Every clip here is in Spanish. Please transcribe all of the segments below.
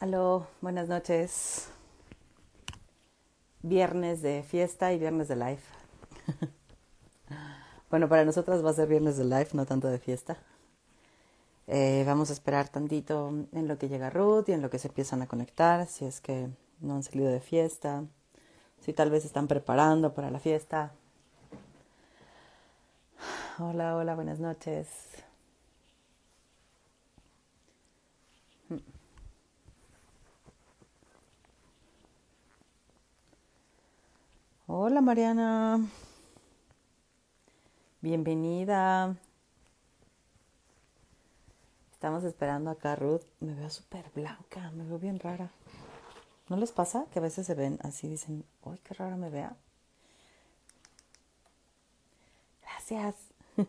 Aló, buenas noches. Viernes de fiesta y viernes de live. bueno, para nosotras va a ser viernes de live, no tanto de fiesta. Eh, vamos a esperar tantito en lo que llega Ruth y en lo que se empiezan a conectar, si es que no han salido de fiesta, si tal vez están preparando para la fiesta. Hola, hola, buenas noches. Hola Mariana, bienvenida. Estamos esperando acá Ruth. Me veo súper blanca, me veo bien rara. ¿No les pasa que a veces se ven así, dicen, ¡ay, qué rara me vea! Gracias.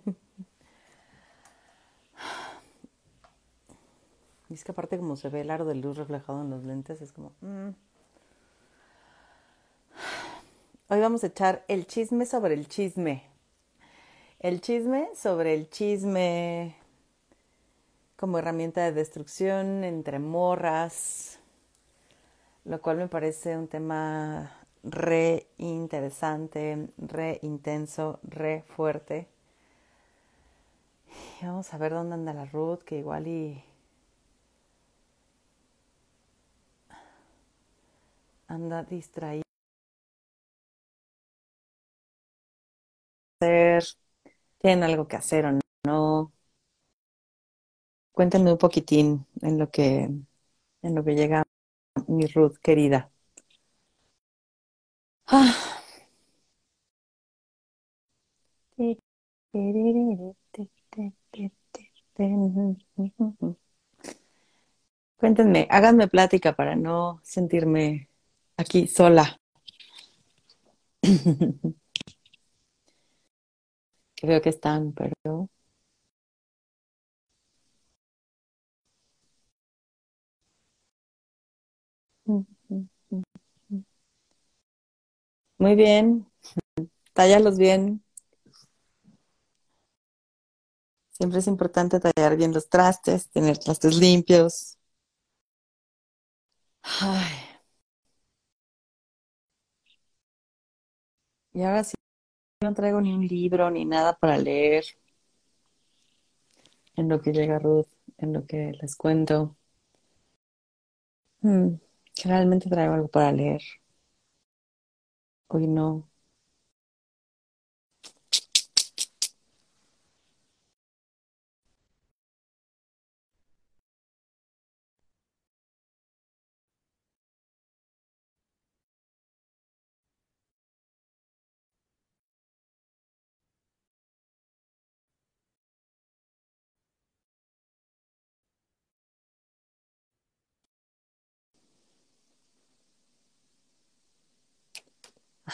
Y es que aparte como se ve el aro de luz reflejado en los lentes, es como... mm. Hoy vamos a echar el chisme sobre el chisme. El chisme sobre el chisme como herramienta de destrucción entre morras, lo cual me parece un tema re interesante, re intenso, re fuerte. Y vamos a ver dónde anda la Ruth, que igual y anda distraída. ¿Tienen algo que hacer o no? Cuéntenme un poquitín en lo que, en lo que llega mi Ruth querida. Ah. Cuéntenme, háganme plática para no sentirme aquí sola. Que veo que están, pero muy bien, tállalos bien. Siempre es importante tallar bien los trastes, tener trastes limpios. Ay, y ahora sí, no traigo ni un libro ni nada para leer en lo que llega Ruth, en lo que les cuento. Hmm, generalmente traigo algo para leer. Hoy no.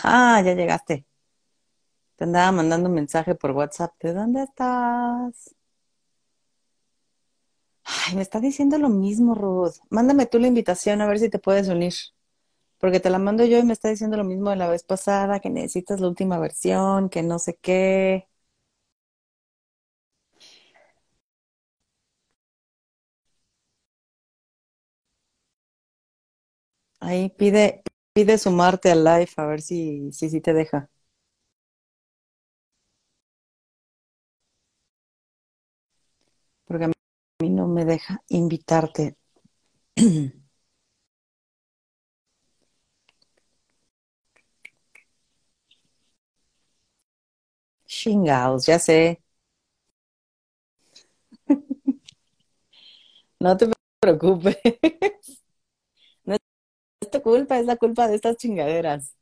Ah, ya llegaste. Te andaba mandando un mensaje por WhatsApp. ¿De dónde estás? Ay, me está diciendo lo mismo, Ruth. Mándame tú la invitación a ver si te puedes unir. Porque te la mando yo y me está diciendo lo mismo de la vez pasada, que necesitas la última versión, que no sé qué. Ahí pide, pide sumarte al live a ver si, si, te deja. Porque a mí no me deja invitarte. Chingados, ya sé. No te preocupes. Tu culpa, es la culpa de estas chingaderas.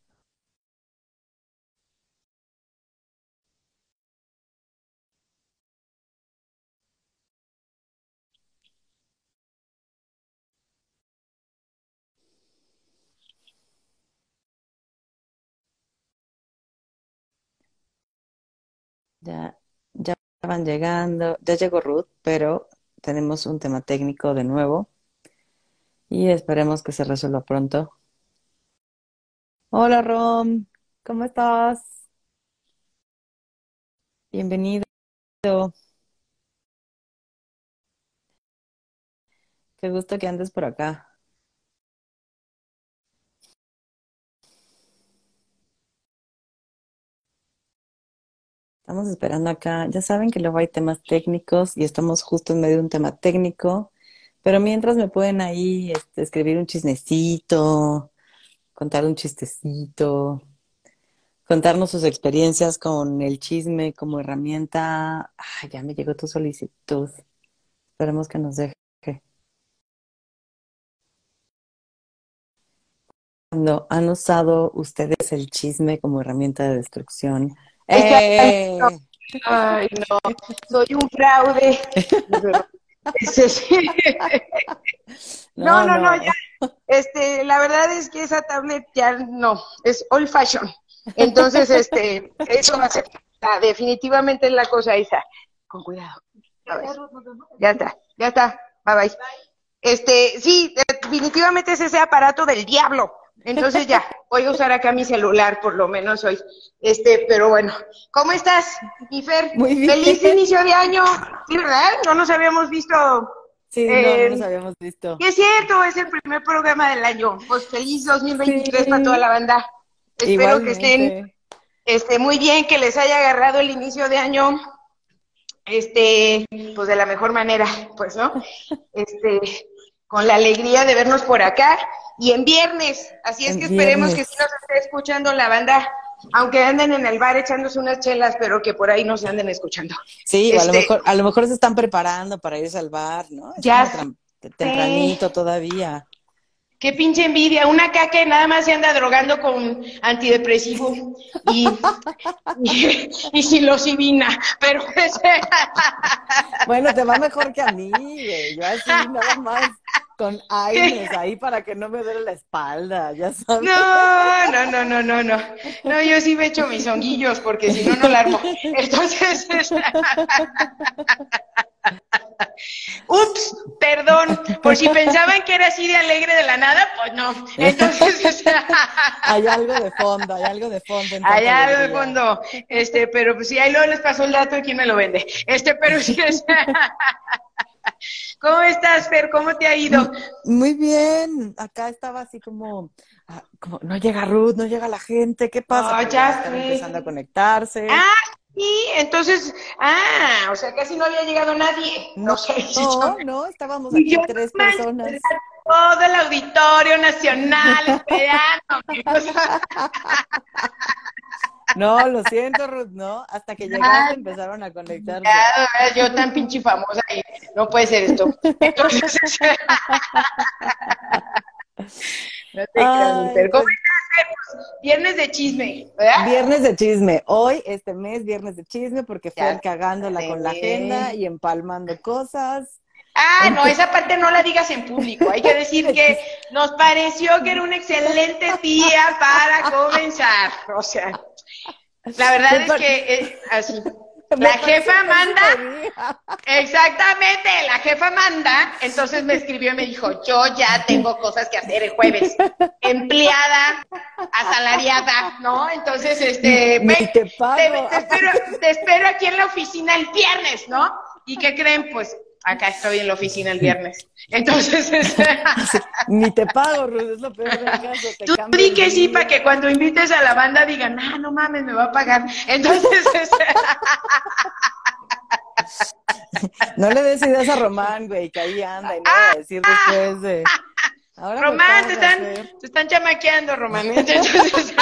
Ya, ya van llegando, ya llegó Ruth, pero tenemos un tema técnico de nuevo y esperemos que se resuelva pronto. Hola Rom, ¿cómo estás? Bienvenido. Qué gusto que andes por acá. Estamos esperando acá. Ya saben que luego hay temas técnicos y estamos justo en medio de un tema técnico. Pero mientras me pueden ahí este, escribir un chisnecito, contar un chistecito, contarnos sus experiencias con el chisme como herramienta. Ay, ya me llegó tu solicitud. Esperemos que nos deje. Cuando han usado ustedes el chisme como herramienta de destrucción. ¡Eh! Ay, no, soy un fraude. no, no, no, ya. Este, la verdad es que esa tablet ya no, es old fashion. Entonces, este, eso va a ser, definitivamente es la cosa esa. Con cuidado. Ya está, ya está. Bye bye. Este, sí, definitivamente es ese aparato del diablo. Entonces ya, voy a usar acá mi celular, por lo menos hoy. Este, pero bueno, ¿cómo estás, Gifer? Muy bien. Feliz inicio de año. Sí, ¿verdad? No nos habíamos visto. Sí, no, Eh, no nos habíamos visto. Y es cierto, es el primer programa del año. Pues feliz 2023 Sí. para toda la banda. Espero que estén este, muy bien, que les haya agarrado el inicio de año, este, pues de la mejor manera, pues, ¿no? Este, con la alegría de vernos por acá y en viernes. Así es En que esperemos viernes. que sí nos esté escuchando la banda, aunque anden en el bar echándose unas chelas, pero que por ahí nos anden escuchando. Sí, a lo Este- mejor, a lo mejor se están preparando para irse al bar, ¿no? Ya tempranito todavía. Qué pinche envidia, una acá que nada más se anda drogando con antidepresivo y, y, y pero ese- Bueno, te va mejor que a mí, güey. Yo así nada más con aires ahí para que no me duele la espalda, ya sabes. no, no, no, no, no, no, no, yo sí me echo mis honguillos porque si no, no la armo. Entonces, es- ups, perdón, por si pensaban que era así de alegre de la nada, pues no. Entonces, es- Hay algo de fondo, hay algo de fondo. Allá tanta de fondo, este, pero pues sí, ahí luego les pasó el dato de quién me lo vende. Este, pero sí es. ¿Cómo estás, Fer? ¿Cómo te ha ido? Muy bien, acá estaba así como, ah, como no llega Ruth, no llega la gente, ¿qué pasa? Pero ya están sé. empezando a conectarse. Ah, sí, entonces, ah, o sea, casi no había llegado nadie. No, sé si no, no, estábamos aquí tres personas. Todo el auditorio nacional esperando. No, lo siento, Ruth, no, hasta que llegaste empezaron a conectarse. Ya, yo tan pinche famosa y no puede ser esto. Entonces, no te creas, Ay. ¿Cómo pues- estás, Viernes de chisme, ¿verdad? Viernes de chisme. Hoy, este mes, viernes de chisme, porque fue cagándola con la agenda y empalmando cosas. Ah, no, esa parte no la digas en público. Hay que decir que nos pareció que era un excelente día para comenzar. O sea, la verdad es que eh, así. La jefa manda, exactamente, la jefa manda, entonces me escribió y me dijo, yo ya tengo cosas que hacer el jueves, empleada, asalariada, ¿no? Entonces, este, te espero, te espero aquí en la oficina el viernes, ¿no? ¿Y qué creen? Pues acá estoy en la oficina el viernes. Entonces, Ni te pago, Ruth, es lo peor del caso. Te tú di que sí para que cuando invites a la banda digan, ah, no mames, me va a pagar. Entonces, No le des ideas a Román, güey, que ahí anda y no va a decir después de. Ahora me Román, te están, te están chamaqueando, Román. Entonces,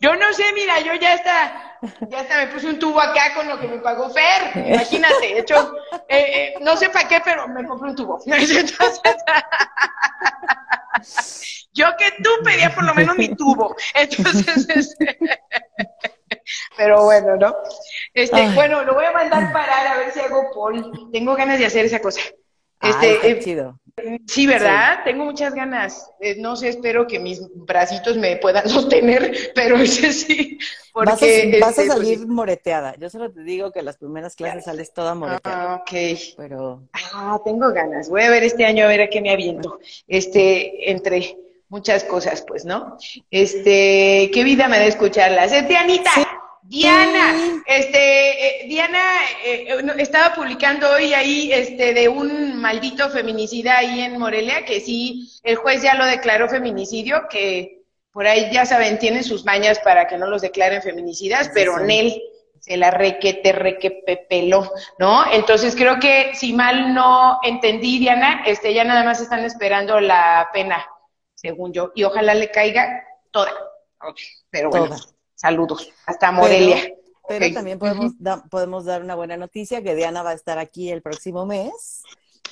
yo no sé, mira, yo ya está, ya hasta me puse un tubo acá con lo que me pagó Fer. Imagínate, de hecho, eh, eh, no sé para qué, pero me compré un tubo. Entonces, yo que tú pedía por lo menos mi tubo. Entonces, este, pero bueno, ¿no? Este, Ay. bueno, lo voy a mandar parar a ver si hago pol. Tengo ganas de hacer esa cosa. Ay, Este, está eh, chido. Sí, ¿verdad? Tengo muchas ganas. Eh, no sé, espero que mis bracitos me puedan sostener, pero ese sí. Porque, Vas a, vas a este, pues, salir sí. moreteada. Yo solo te digo que las primeras clases sales toda moreteada. Ah, ok. Pero Ah, tengo ganas. Voy a ver este año a ver a qué me aviento. Este, entre muchas cosas, pues, ¿no? Este, qué vida me da escucharlas. Este, Anita, Diana, este, eh, Diana eh, eh, estaba publicando hoy ahí, este, de un maldito feminicida ahí en Morelia, que sí, el juez ya lo declaró feminicidio, que por ahí ya saben, tienen sus mañas para que no los declaren feminicidas, Sí, pero sí. Nel se la requete, requepepeló, ¿no? Entonces creo que si mal no entendí, Diana, este, ya nada más están esperando la pena, según yo, y ojalá le caiga toda. Pero bueno, saludos. Hasta Morelia. Pero, también podemos, podemos dar una buena noticia, que Diana va a estar aquí el próximo mes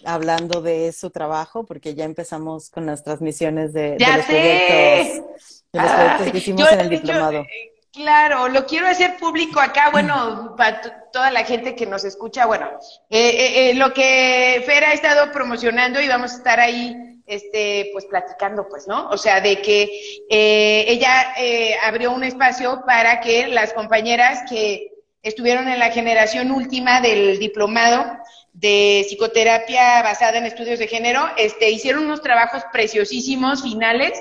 hablando de su trabajo, porque ya empezamos con las transmisiones de, los, proyectos, de los proyectos que hicimos en el diplomado. Eh, Claro, lo quiero hacer público acá, bueno, para toda la gente que nos escucha, bueno, eh, eh, eh, lo que Fer ha estado promocionando y vamos a estar ahí, este, pues platicando, pues, ¿no? O sea, de que ella abrió un espacio para que las compañeras que estuvieron en la generación última del diplomado de psicoterapia basada en estudios de género, este, hicieron unos trabajos preciosísimos finales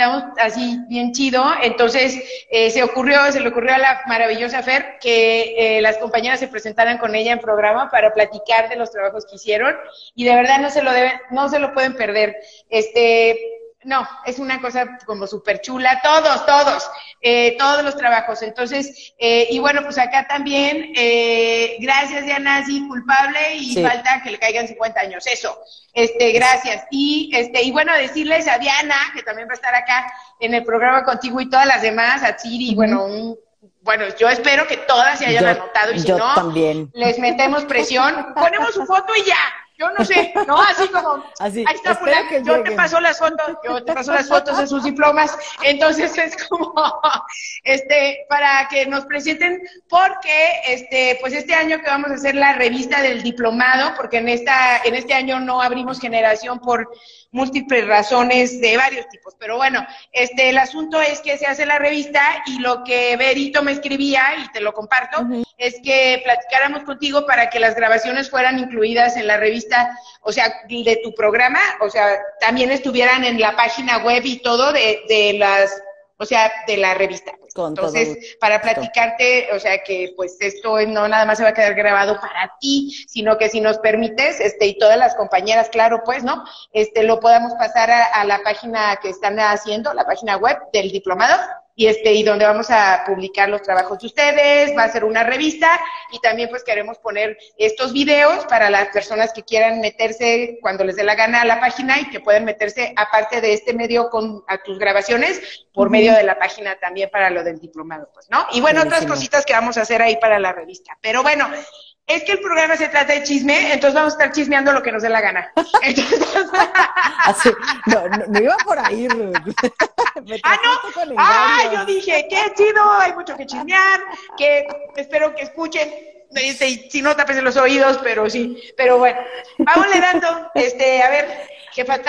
estamos así bien chido. Entonces eh, se ocurrió, se le ocurrió a la maravillosa Fer que eh, las compañeras se presentaran con ella en programa para platicar de los trabajos que hicieron y de verdad no se lo deben, no se lo pueden perder. Este, no, es una cosa como súper chula, todos, todos, eh, todos los trabajos. Entonces, eh, y bueno, pues acá también, eh, gracias Diana, sí, culpable y falta que le caigan 50 años, eso, este, gracias. Y, este, y bueno, decirles a Diana, que también va a estar acá en el programa contigo y todas las demás, a Chiri, bueno, bueno, yo espero que todas se hayan anotado y si no, también. les metemos presión, ponemos su foto y ya. Yo no sé, ¿no? Así como, ahí está yo te paso las fotos, yo te paso las fotos de sus diplomas, entonces es como, este, para que nos presenten, porque, este, pues este año que vamos a hacer la revista del diplomado, porque en esta, en este año no abrimos generación por múltiples razones de varios tipos. Pero bueno, este, el asunto es que se hace la revista y lo que Berito me escribía, y te lo comparto, es que platicáramos contigo para que las grabaciones fueran incluidas en la revista, o sea, de tu programa, o sea, también estuvieran en la página web y todo de, de las o sea, de la revista. Pues. Entonces, para platicarte, o sea, que pues esto no nada más se va a quedar grabado para ti, sino que si nos permites, este, y todas las compañeras, claro, pues, ¿no? Este, lo podamos pasar a la página que están haciendo, la página web del diplomado, y este y donde vamos a publicar los trabajos de ustedes, va a ser una revista y también pues queremos poner estos videos para las personas que quieran meterse cuando les dé la gana a la página y que pueden meterse aparte de este medio con a tus grabaciones por medio de la página también para lo del diplomado, pues, ¿no? Y bueno, otras cositas que vamos a hacer ahí para la revista. Pero bueno, es que el programa se trata de chisme, entonces vamos a estar chismeando lo que nos dé la gana. Así, no, no, iba por ahí, ah, no. Ah, yo dije, qué chido, hay mucho que chismear, que espero que escuchen. Este, si no, tapes los oídos, pero sí. Pero bueno, vamos le dando, este, a ver, jefa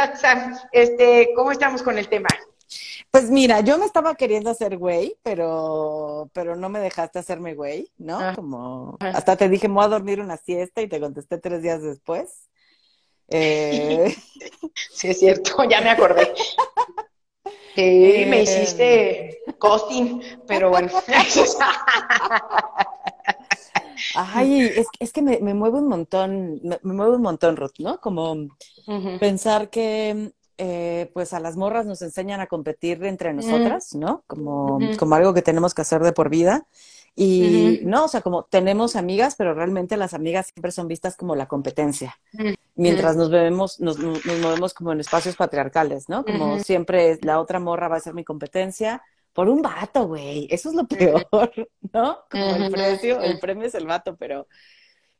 este, ¿cómo estamos con el tema? Pues mira, yo me estaba queriendo hacer güey, pero, pero no me dejaste hacerme güey, ¿no? Ah. Como hasta te dije, me voy a dormir una siesta y te contesté tres días después. Eh... sí, es cierto, ya me acordé. Sí, me eh, hiciste costing, pero bueno. Ay, es, es que me, me, mueve un montón, me, mueve un montón, Ruth, ¿no? Como pensar que eh, pues a las morras nos enseñan a competir entre nosotras, ¿no? Como, como algo que tenemos que hacer de por vida. Y no, o sea, como tenemos amigas, pero realmente las amigas siempre son vistas como la competencia. Mientras nos vemos, nos, nos, movemos como en espacios patriarcales, ¿no? Como siempre la otra morra va a ser mi competencia por un vato, güey. Eso es lo peor, ¿no? Como el precio, el premio es el vato, pero.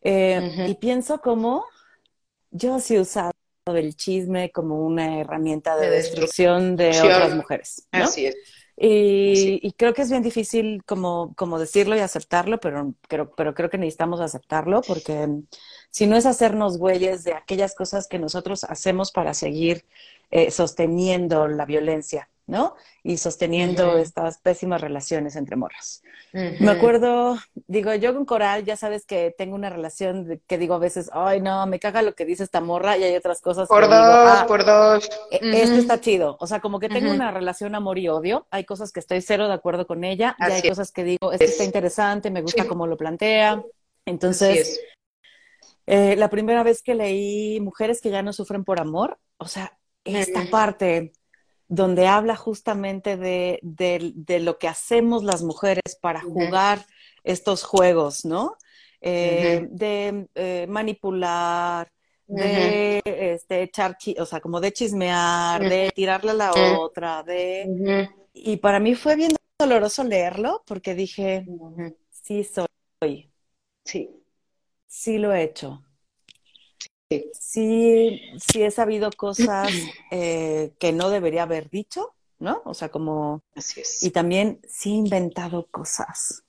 Eh, y pienso como yo sí he usado del chisme como una herramienta de, destrucción de otras mujeres. ¿no? Así es. Y, creo que es bien difícil como, como decirlo y aceptarlo, pero, pero, pero creo que necesitamos aceptarlo porque si no es hacernos güeyes de aquellas cosas que nosotros hacemos para seguir eh, sosteniendo la violencia, ¿no? Y sosteniendo estas pésimas relaciones entre morras. Me acuerdo, digo, yo con Coral, ya sabes que tengo una relación que digo a veces, ay, no, me caga lo que dice esta morra y hay otras cosas. Por dos, ah, por dos. E, esto está chido. O sea, como que tengo una relación amor y odio. Hay cosas que estoy cero de acuerdo con ella y hay cosas que digo, esto está interesante, me gusta cómo lo plantea. Entonces, eh, la primera vez que leí Mujeres que ya no sufren por amor, o sea, esta parte donde habla justamente de, de, lo que hacemos las mujeres para jugar estos juegos, ¿no? Eh, de eh, manipular, de este, echar, o sea, como de chismear, de tirarle a la otra, de... Y para mí fue bien doloroso leerlo porque dije, sí soy. Sí. Sí lo he hecho. Sí, sí, he sabido cosas eh, que no debería haber dicho, ¿no? O sea, como... Así es. Y también sí he inventado cosas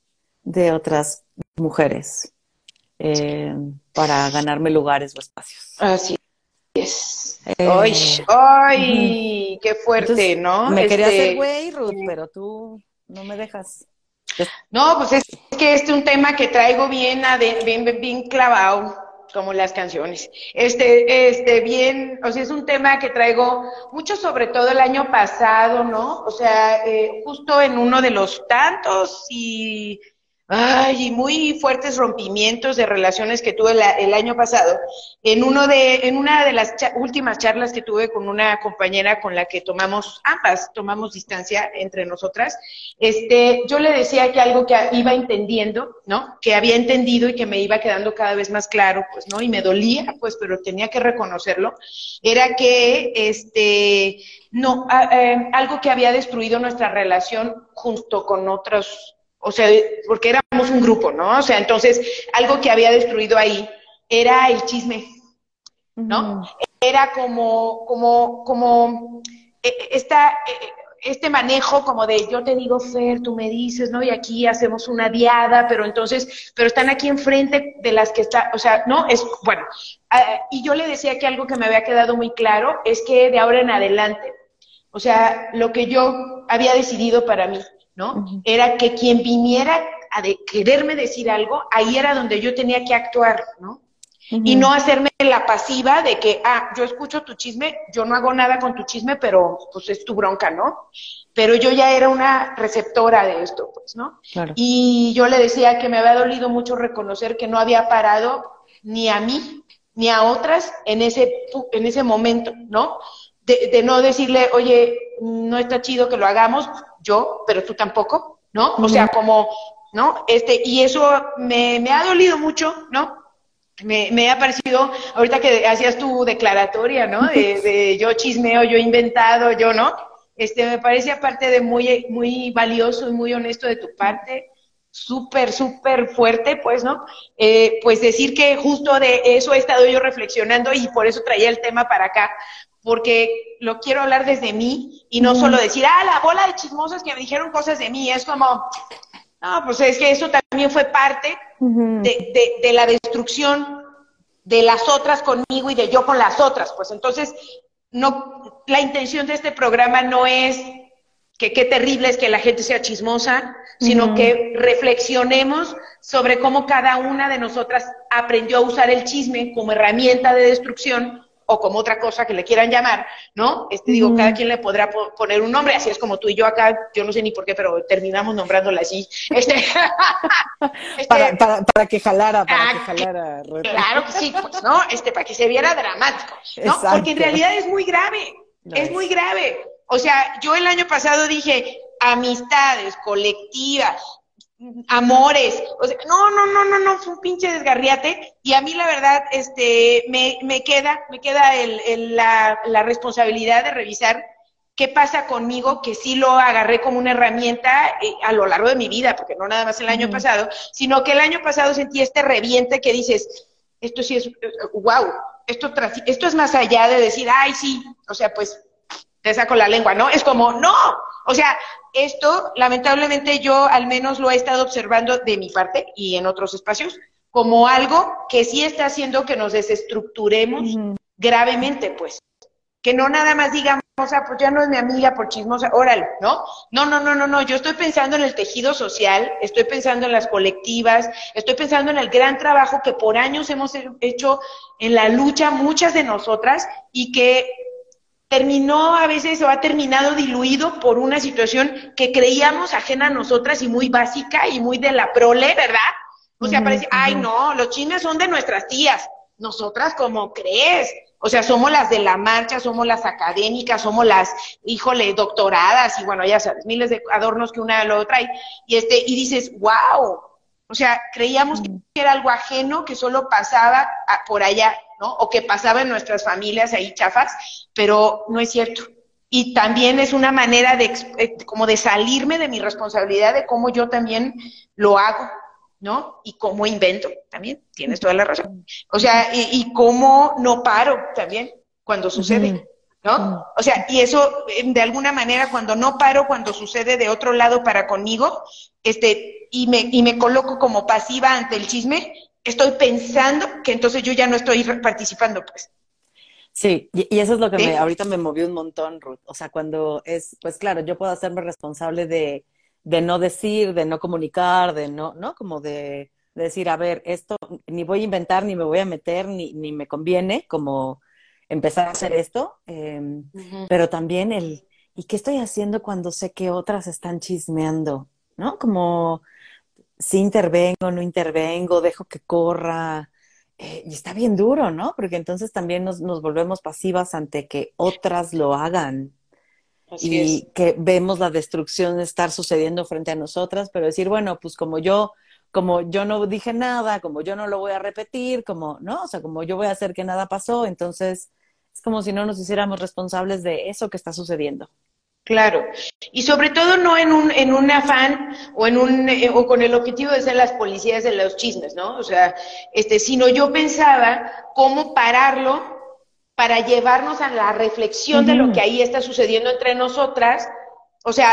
de otras mujeres eh, para ganarme lugares o espacios. Así es. Eh, ¡Ay! ¡Ay! ¡Qué fuerte, ¿no? Me quería hacer este, güey, Ruth, pero tú no me dejas. No, pues es que este es un tema que traigo bien, bien, bien clavado como las canciones. Este, este, bien, o sea, es un tema que traigo mucho, sobre todo el año pasado, ¿no? O sea, eh, justo en uno de los tantos y ay, muy fuertes rompimientos de relaciones que tuve el año pasado. En uno de, en una de las últimas charlas que tuve con una compañera con la que tomamos, ambas tomamos distancia entre nosotras, este, yo le decía que algo que iba entendiendo, ¿no? Que había entendido y que me iba quedando cada vez más claro, pues, ¿no? Y me dolía, pues, pero tenía que reconocerlo, era que, este, no, eh, algo que había destruido nuestra relación junto con otros o sea, porque éramos un grupo, ¿no? O sea, entonces algo que había destruido ahí era el chisme, ¿no? Era como, como, como e, e, esta, e, este manejo como de yo te digo Fer, tú me dices, ¿no? Y aquí hacemos una diada, pero entonces, pero están aquí enfrente de las que está, o sea, no, es, bueno, y yo le decía que algo que me había quedado muy claro es que de ahora en adelante, o sea, lo que yo había decidido para mí, ¿no? Era que quien viniera a quererme decir algo, ahí era donde yo tenía que actuar, ¿no? Y no hacerme la pasiva de que, ah, yo escucho tu chisme, yo no hago nada con tu chisme, pero pues es tu bronca, ¿no? Pero yo ya era una receptora de esto, pues, ¿no? Y yo le decía que me había dolido mucho reconocer que no había parado ni a mí ni a otras en ese, en ese momento, ¿no? de, no decirle, oye, no está chido que lo hagamos, yo, pero tú tampoco, ¿no? O sea, como, ¿no? Este, y eso me, me ha dolido mucho, ¿no? Me, me, ha parecido, ahorita que hacías tu declaratoria, ¿no? De, de, yo chismeo, yo inventado, yo, ¿no? Este, me parece aparte de muy, muy valioso y muy honesto de tu parte, súper, súper fuerte, pues, ¿no? Eh, pues decir que justo de eso he estado yo reflexionando y por eso traía el tema para acá, porque lo quiero hablar desde mí y no solo decir, ah, la bola de chismosas que me dijeron cosas de mí, es como, no, pues es que eso también fue parte de, de, la destrucción de las otras conmigo y de yo con las otras, pues. Entonces, no, la intención de este programa no es que qué terrible es que la gente sea chismosa, sino que reflexionemos sobre cómo cada una de nosotras aprendió a usar el chisme como herramienta de destrucción o como otra cosa que le quieran llamar, ¿no? Este, digo, cada quien le podrá poner un nombre, así es como tú y yo acá, yo no sé ni por qué, pero terminamos nombrándola así. Este, este para, para, para, que jalara, para que ah, jalara. Claro que sí, pues, ¿no? Este, para que se viera dramático, ¿no? Porque en realidad es muy grave, es muy grave. O sea, yo el año pasado dije, amistades colectivas, amores. O sea, no, no, no, no, no, fue un pinche desgarriate. Y a mí la verdad, este, me, me queda, me queda el, la, la, responsabilidad de revisar qué pasa conmigo, que sí lo agarré como una herramienta eh, a lo largo de mi vida, porque no nada más el año pasado, sino que el año pasado sentí este reviente que dices, esto sí es, wow, esto, esto es más allá de decir, ay, sí, o sea, pues te saco la lengua, ¿no? Es como, no, o sea, esto lamentablemente yo al menos lo he estado observando de mi parte y en otros espacios como algo que sí está haciendo que nos desestructuremos gravemente, pues. Que no nada más digamos, sea, pues ya no es mi amiga por chismosa, órale, ¿no? No, no, no, no, no, yo estoy pensando en el tejido social, estoy pensando en las colectivas, estoy pensando en el gran trabajo que por años hemos hecho en la lucha muchas de nosotras y que terminó a veces o ha terminado diluido por una situación que creíamos ajena a nosotras y muy básica y muy de la prole, ¿verdad? O sea, parece, ay no, los chismes son de nuestras tías. Nosotras, ¿cómo crees? O sea, somos las de la marcha, somos las académicas, somos las, híjole, doctoradas y bueno, ya sabes, miles de adornos que una lo trae. Y este, y dices, wow, O sea, creíamos que era algo ajeno, que solo pasaba por allá, ¿no? O que pasaba en nuestras familias ahí chafas, pero no es cierto. Y también es una manera de, eh, como de salirme de mi responsabilidad de cómo yo también lo hago, ¿no? Y cómo invento también, tienes toda la razón. O sea, y, y cómo no paro también cuando sucede. ¿no? O sea, y eso, de alguna manera, cuando no paro, cuando sucede de otro lado para conmigo, este, y me, y me coloco como pasiva ante el chisme, estoy pensando que entonces yo ya no estoy participando, pues. Sí, y, eso es lo que me, ahorita me movió un montón, Ruth. O sea, cuando es, pues claro, yo puedo hacerme responsable de, de no decir, de no comunicar, de no, ¿no? Como de, de, decir, a ver, esto ni voy a inventar, ni me voy a meter, ni, ni me conviene, como empezar a hacer esto, em, pero también el, ¿y qué estoy haciendo cuando sé que otras están chismeando? ¿No? Como si intervengo, no intervengo, dejo que corra. Eh, y está bien duro, ¿no? Porque entonces también nos, nos volvemos pasivas ante que otras lo hagan. y que vemos la destrucción estar sucediendo frente a nosotras, pero decir, bueno, pues como yo como yo no dije nada, como yo no lo voy a repetir, como, ¿no? O sea, como yo voy a hacer que nada pasó, entonces es como si no nos hiciéramos responsables de eso que está sucediendo. Claro, y sobre todo no en un, en un afán o en un eh, o con el objetivo de ser las policías de los chismes, ¿no? O sea, este, sino yo pensaba cómo pararlo para llevarnos a la reflexión de lo que ahí está sucediendo entre nosotras. O sea,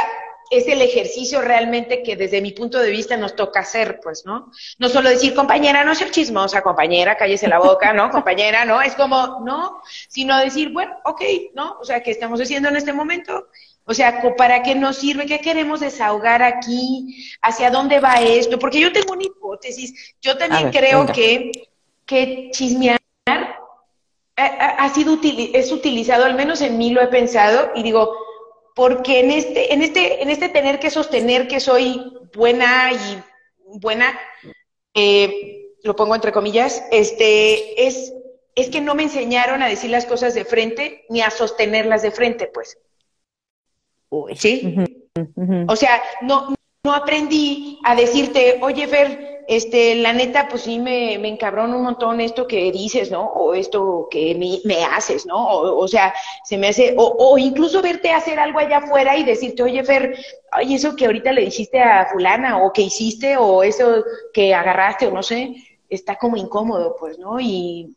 es el ejercicio realmente que desde mi punto de vista nos toca hacer, pues, ¿no? No solo decir, compañera, no ser chismosa, compañera, cállese la boca, ¿no? Compañera, ¿no? Es como, no, sino decir, bueno, ok, ¿no? O sea, ¿qué estamos haciendo en este momento? O sea, ¿para qué nos sirve? ¿Qué queremos desahogar aquí? ¿Hacia dónde va esto? Porque yo tengo una hipótesis. Yo también creo que, que chismear ha, sido es utilizado, al menos en mí lo he pensado, y digo, porque en este, en este, en este tener que sostener que soy buena y buena, eh, lo pongo entre comillas, este, es, es que no me enseñaron a decir las cosas de frente ni a sostenerlas de frente, pues. ¿Sí? O sea, no, no aprendí a decirte, oye, Fer, este, la neta, pues sí me, me encabrona un montón esto que dices, ¿no? O esto que me, haces, ¿no? O, sea, se me hace, o, o, incluso verte hacer algo allá afuera y decirte, oye, Fer, oye, eso que ahorita le dijiste a fulana, o que hiciste, o eso que agarraste, o no sé, está como incómodo, pues, ¿no? Y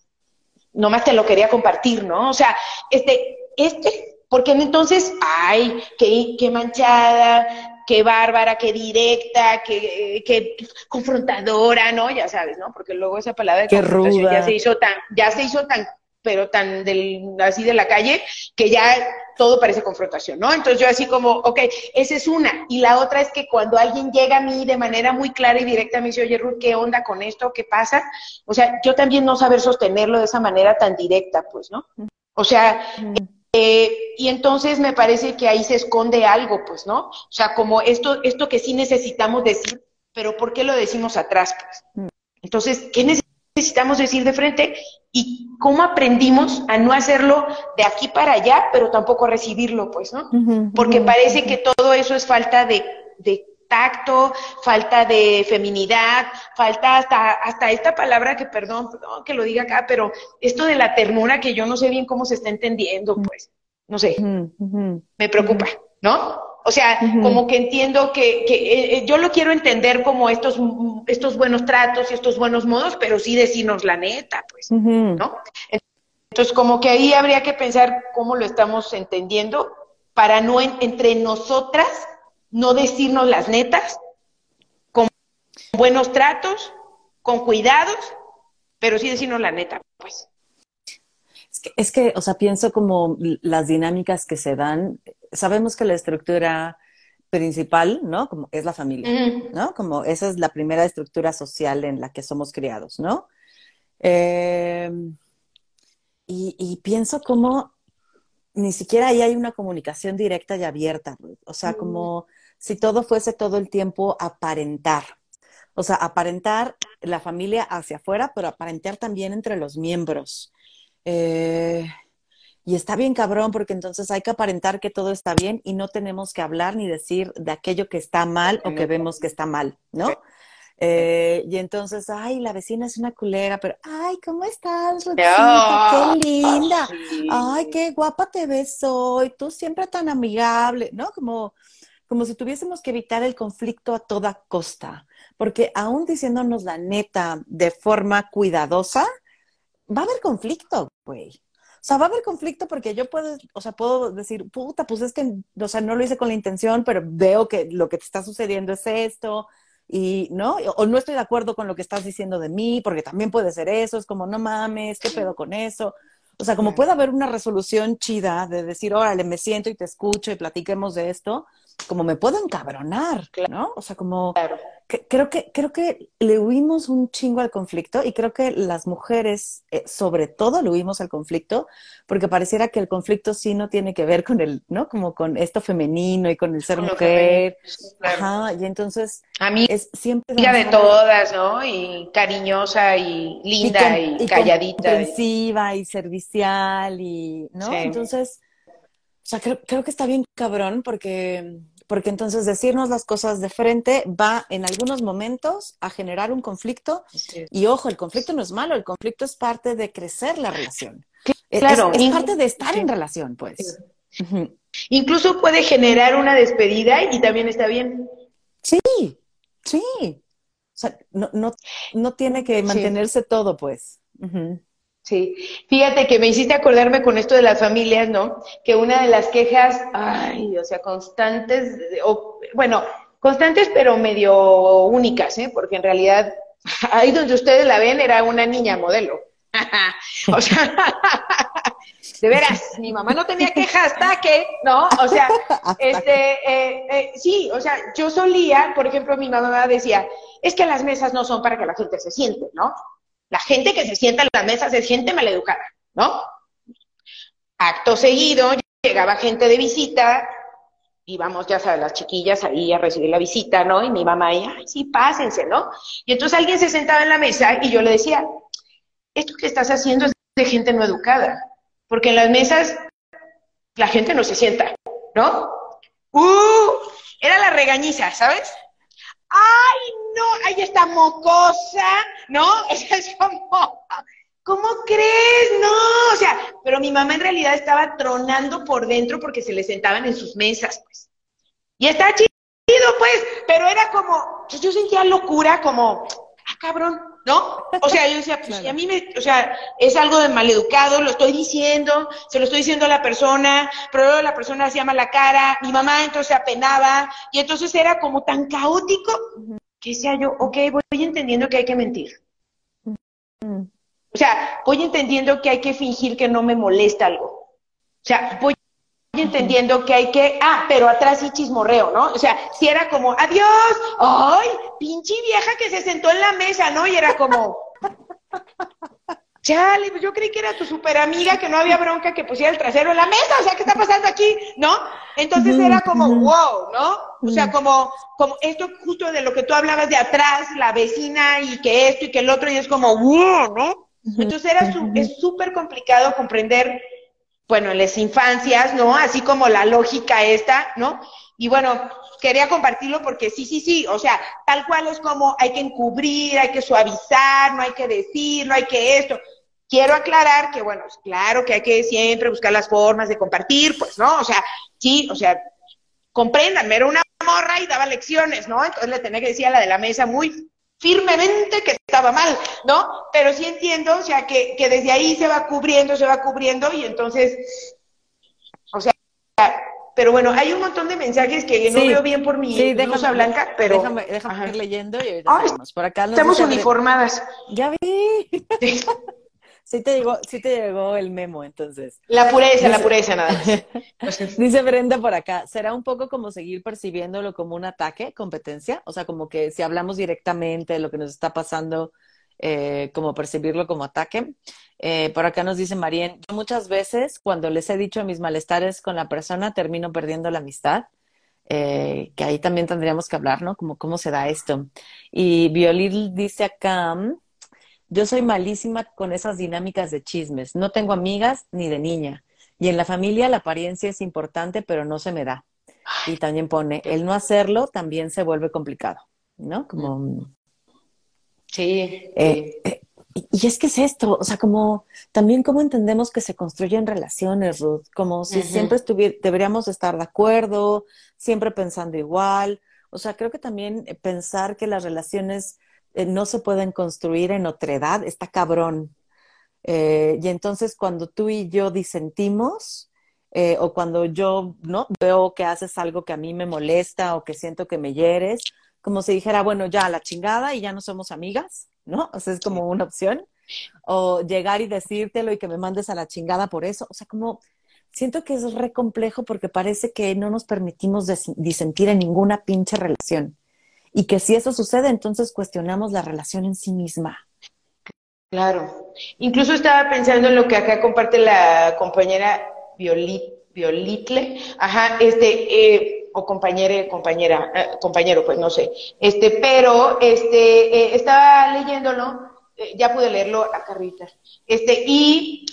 nomás te lo quería compartir, ¿no? O sea, este, este, porque entonces, ay, qué, qué manchada, qué bárbara, qué directa, qué, qué, confrontadora, ¿no? Ya sabes, ¿no? Porque luego esa palabra de confrontación ya se hizo tan, ya se hizo tan, pero tan del, así de la calle, que ya todo parece confrontación, ¿no? Entonces yo así como, ok, esa es una. Y la otra es que cuando alguien llega a mí de manera muy clara y directa, me dice, oye, Ruth, ¿qué onda con esto? ¿Qué pasa? O sea, yo también no saber sostenerlo de esa manera tan directa, pues, ¿no? O sea, eh, y entonces me parece que ahí se esconde algo, pues, ¿no? O sea, como esto, esto que sí necesitamos decir, pero ¿por qué lo decimos atrás? Pues? Mm. Entonces, ¿qué necesitamos decir de frente? Y cómo aprendimos a no hacerlo de aquí para allá, pero tampoco recibirlo, pues, ¿no? Porque parece que todo eso es falta de, de tacto, falta de feminidad, falta hasta, hasta esta palabra que, perdón, perdón que lo diga acá, pero esto de la ternura que yo no sé bien cómo se está entendiendo, pues, no sé, me preocupa, ¿no? O sea, como que entiendo que, que eh, eh, yo lo quiero entender como estos, estos buenos tratos y estos buenos modos, pero sí decirnos la neta, pues, ¿no? Entonces, como que ahí habría que pensar cómo lo estamos entendiendo para no entre nosotras no decirnos las netas, con buenos tratos, con cuidados, pero sí decirnos la neta, pues. Es que, es que, o sea, pienso como las dinámicas que se dan. Sabemos que la estructura principal, ¿no? Como es la familia, ¿no? Como esa es la primera estructura social en la que somos criados, ¿no? Em, y, y, pienso como ni siquiera ahí hay una comunicación directa y abierta, o sea, como si todo fuese todo el tiempo aparentar. O sea, aparentar la familia hacia afuera, pero aparentar también entre los miembros. Eh, y está bien cabrón porque entonces hay que aparentar que todo está bien y no tenemos que hablar ni decir de aquello que está mal o que vemos que está mal, ¿no? Eh, y entonces, ay, la vecina es una culera, pero, ay, ¿cómo estás, Rosita? qué linda. Ay, qué guapa te ves hoy. Tú siempre tan amigable, ¿no? Como, como si tuviésemos que evitar el conflicto a toda costa. Porque aún diciéndonos la neta de forma cuidadosa, va a haber conflicto, güey. O sea, va a haber conflicto porque yo puedo, o sea, puedo decir, puta, pues es que, o sea, no lo hice con la intención, pero veo que lo que te está sucediendo es esto, y no, o no estoy de acuerdo con lo que estás diciendo de mí, porque también puede ser eso, es como, no mames, ¿qué pedo con eso? O sea, como puede haber una resolución chida de decir, órale, me siento y te escucho y platiquemos de esto, como me puedo encabronar, ¿no? O sea, como creo que creo que le huimos un chingo al conflicto y creo que las mujeres eh, sobre todo le huimos al conflicto porque pareciera que el conflicto sí no tiene que ver con el, ¿no? Como con esto femenino y con el ser mujer. Ajá, y entonces a mí es siempre de todas, ¿no? Y cariñosa y linda y, calladita, comprensiva y servicial y, ¿no? Entonces o sea, creo, creo que está bien cabrón porque, porque entonces decirnos las cosas de frente va en algunos momentos a generar un conflicto. Y ojo, el conflicto no es malo, el conflicto es parte de crecer la relación. Claro. Es, parte de estar en relación, pues. Incluso puede generar una despedida y también está bien. Sí, sí. O sea, no, no, no tiene que mantenerse todo, pues. Sí, fíjate que me hiciste acordarme con esto de las familias, ¿no? Que una de las quejas, ay, o sea, constantes, o, bueno, constantes pero medio únicas, ¿eh? Porque en realidad ahí donde ustedes la ven era una niña modelo. o sea, de veras, mi mamá no tenía quejas hasta que, ¿no? O sea, este, eh, eh, sí, o sea, yo solía, por ejemplo, mi mamá decía, es que las mesas no son para que la gente se siente, ¿no? La gente que se sienta en las mesas es gente maleducada, ¿no? Acto seguido, llegaba gente de visita, íbamos, ya sabes, las chiquillas ahí a recibir la visita, ¿no? Y mi mamá ahí, ay, sí, pásense, ¿no? Y entonces alguien se sentaba en la mesa y yo le decía, esto que estás haciendo es de gente no educada, porque en las mesas la gente no se sienta, ¿no? ¡Uh! Era la regañiza, ¿sabes? ¡Ay, no! ¡Ahí está mocosa! ¿No? O sea, es como, ¿cómo crees? No, o sea, pero mi mamá en realidad estaba tronando por dentro porque se le sentaban en sus mesas, pues. Y está chido, pues, pero era como, yo sentía locura, como, ah, cabrón, ¿no? O sea, yo decía, pues, a mí me, o sea, es algo de maleducado, lo estoy diciendo, se lo estoy diciendo a la persona, pero luego la persona hacía mala cara, mi mamá entonces se apenaba, y entonces era como tan caótico que decía yo, ok, voy entendiendo que hay que mentir. O sea, voy entendiendo que hay que fingir que no me molesta algo. O sea, voy entendiendo que hay que, ah, pero atrás sí chismorreo, ¿no? O sea, si era como, adiós, ay, pinche vieja que se sentó en la mesa, ¿no? Y era como, chale, pues yo creí que era tu super amiga, que no había bronca que pusiera el trasero en la mesa, o sea, ¿qué está pasando aquí? ¿No? Entonces era como, wow, ¿no? O sea, como, como esto justo de lo que tú hablabas de atrás, la vecina y que esto y que el otro, y es como, wow, ¿no? Entonces era es súper complicado comprender bueno, en las infancias, ¿no? Así como la lógica esta, ¿no? Y bueno, quería compartirlo porque sí, sí, sí, o sea, tal cual es como hay que encubrir, hay que suavizar, no hay que decir, no hay que esto. Quiero aclarar que, bueno, claro que hay que siempre buscar las formas de compartir, pues, ¿no? O sea, sí, o sea, compréndanme, era una morra y daba lecciones, ¿no? Entonces le tenía que decir a la de la mesa muy firmemente que estaba mal, ¿no? Pero sí entiendo, o sea, que, que desde ahí se va cubriendo, se va cubriendo y entonces, o sea, pero bueno, hay un montón de mensajes que no veo bien por mi sí, blusa blanca, pero... Déjame, déjame ir leyendo y ahorita Por acá estamos uniformadas. Ya vi. Sí te llegó, sí te llegó el memo, entonces. La pureza, la pureza, nada Dice Brenda por acá, ¿será un poco como seguir percibiéndolo como un ataque, competencia? O sea, como que si hablamos directamente de lo que nos está pasando, eh, como percibirlo como ataque. Eh, por acá nos dice Marien, yo muchas veces cuando les he dicho mis malestares con la persona, termino perdiendo la amistad. Eh, que ahí también tendríamos que hablar, ¿no? Como cómo se da esto. Y Violil dice acá, yo soy malísima con esas dinámicas de chismes. No tengo amigas ni de niña. Y en la familia la apariencia es importante, pero no se me da. Y también pone, el no hacerlo también se vuelve complicado, ¿no? Como... Sí. Eh, eh, y es que es esto, o sea, como también cómo entendemos que se construyen relaciones, Ruth, como si siempre deberíamos estar de acuerdo, siempre pensando igual. O sea, creo que también pensar que las relaciones eh, no se pueden construir en otra edad está cabrón. Eh, y entonces cuando tú y yo disentimos, eh, o cuando yo no veo que haces algo que a mí me molesta o que siento que me hieres, como si dijera, bueno, ya la chingada y ya no somos amigas, ¿no? O sea, es como una opción. O llegar y decírtelo y que me mandes a la chingada por eso. O sea, como siento que es re complejo porque parece que no nos permitimos disentir en ninguna pinche relación. Y que si eso sucede, entonces cuestionamos la relación en sí misma. Claro. Incluso estaba pensando en lo que acá comparte la compañera Violitle. Ajá, este, eh, o compañera, compañera, eh, compañero, pues no sé. Este, pero, este, eh, estaba leyéndolo, ya pude leerlo acá ahorita. Este, y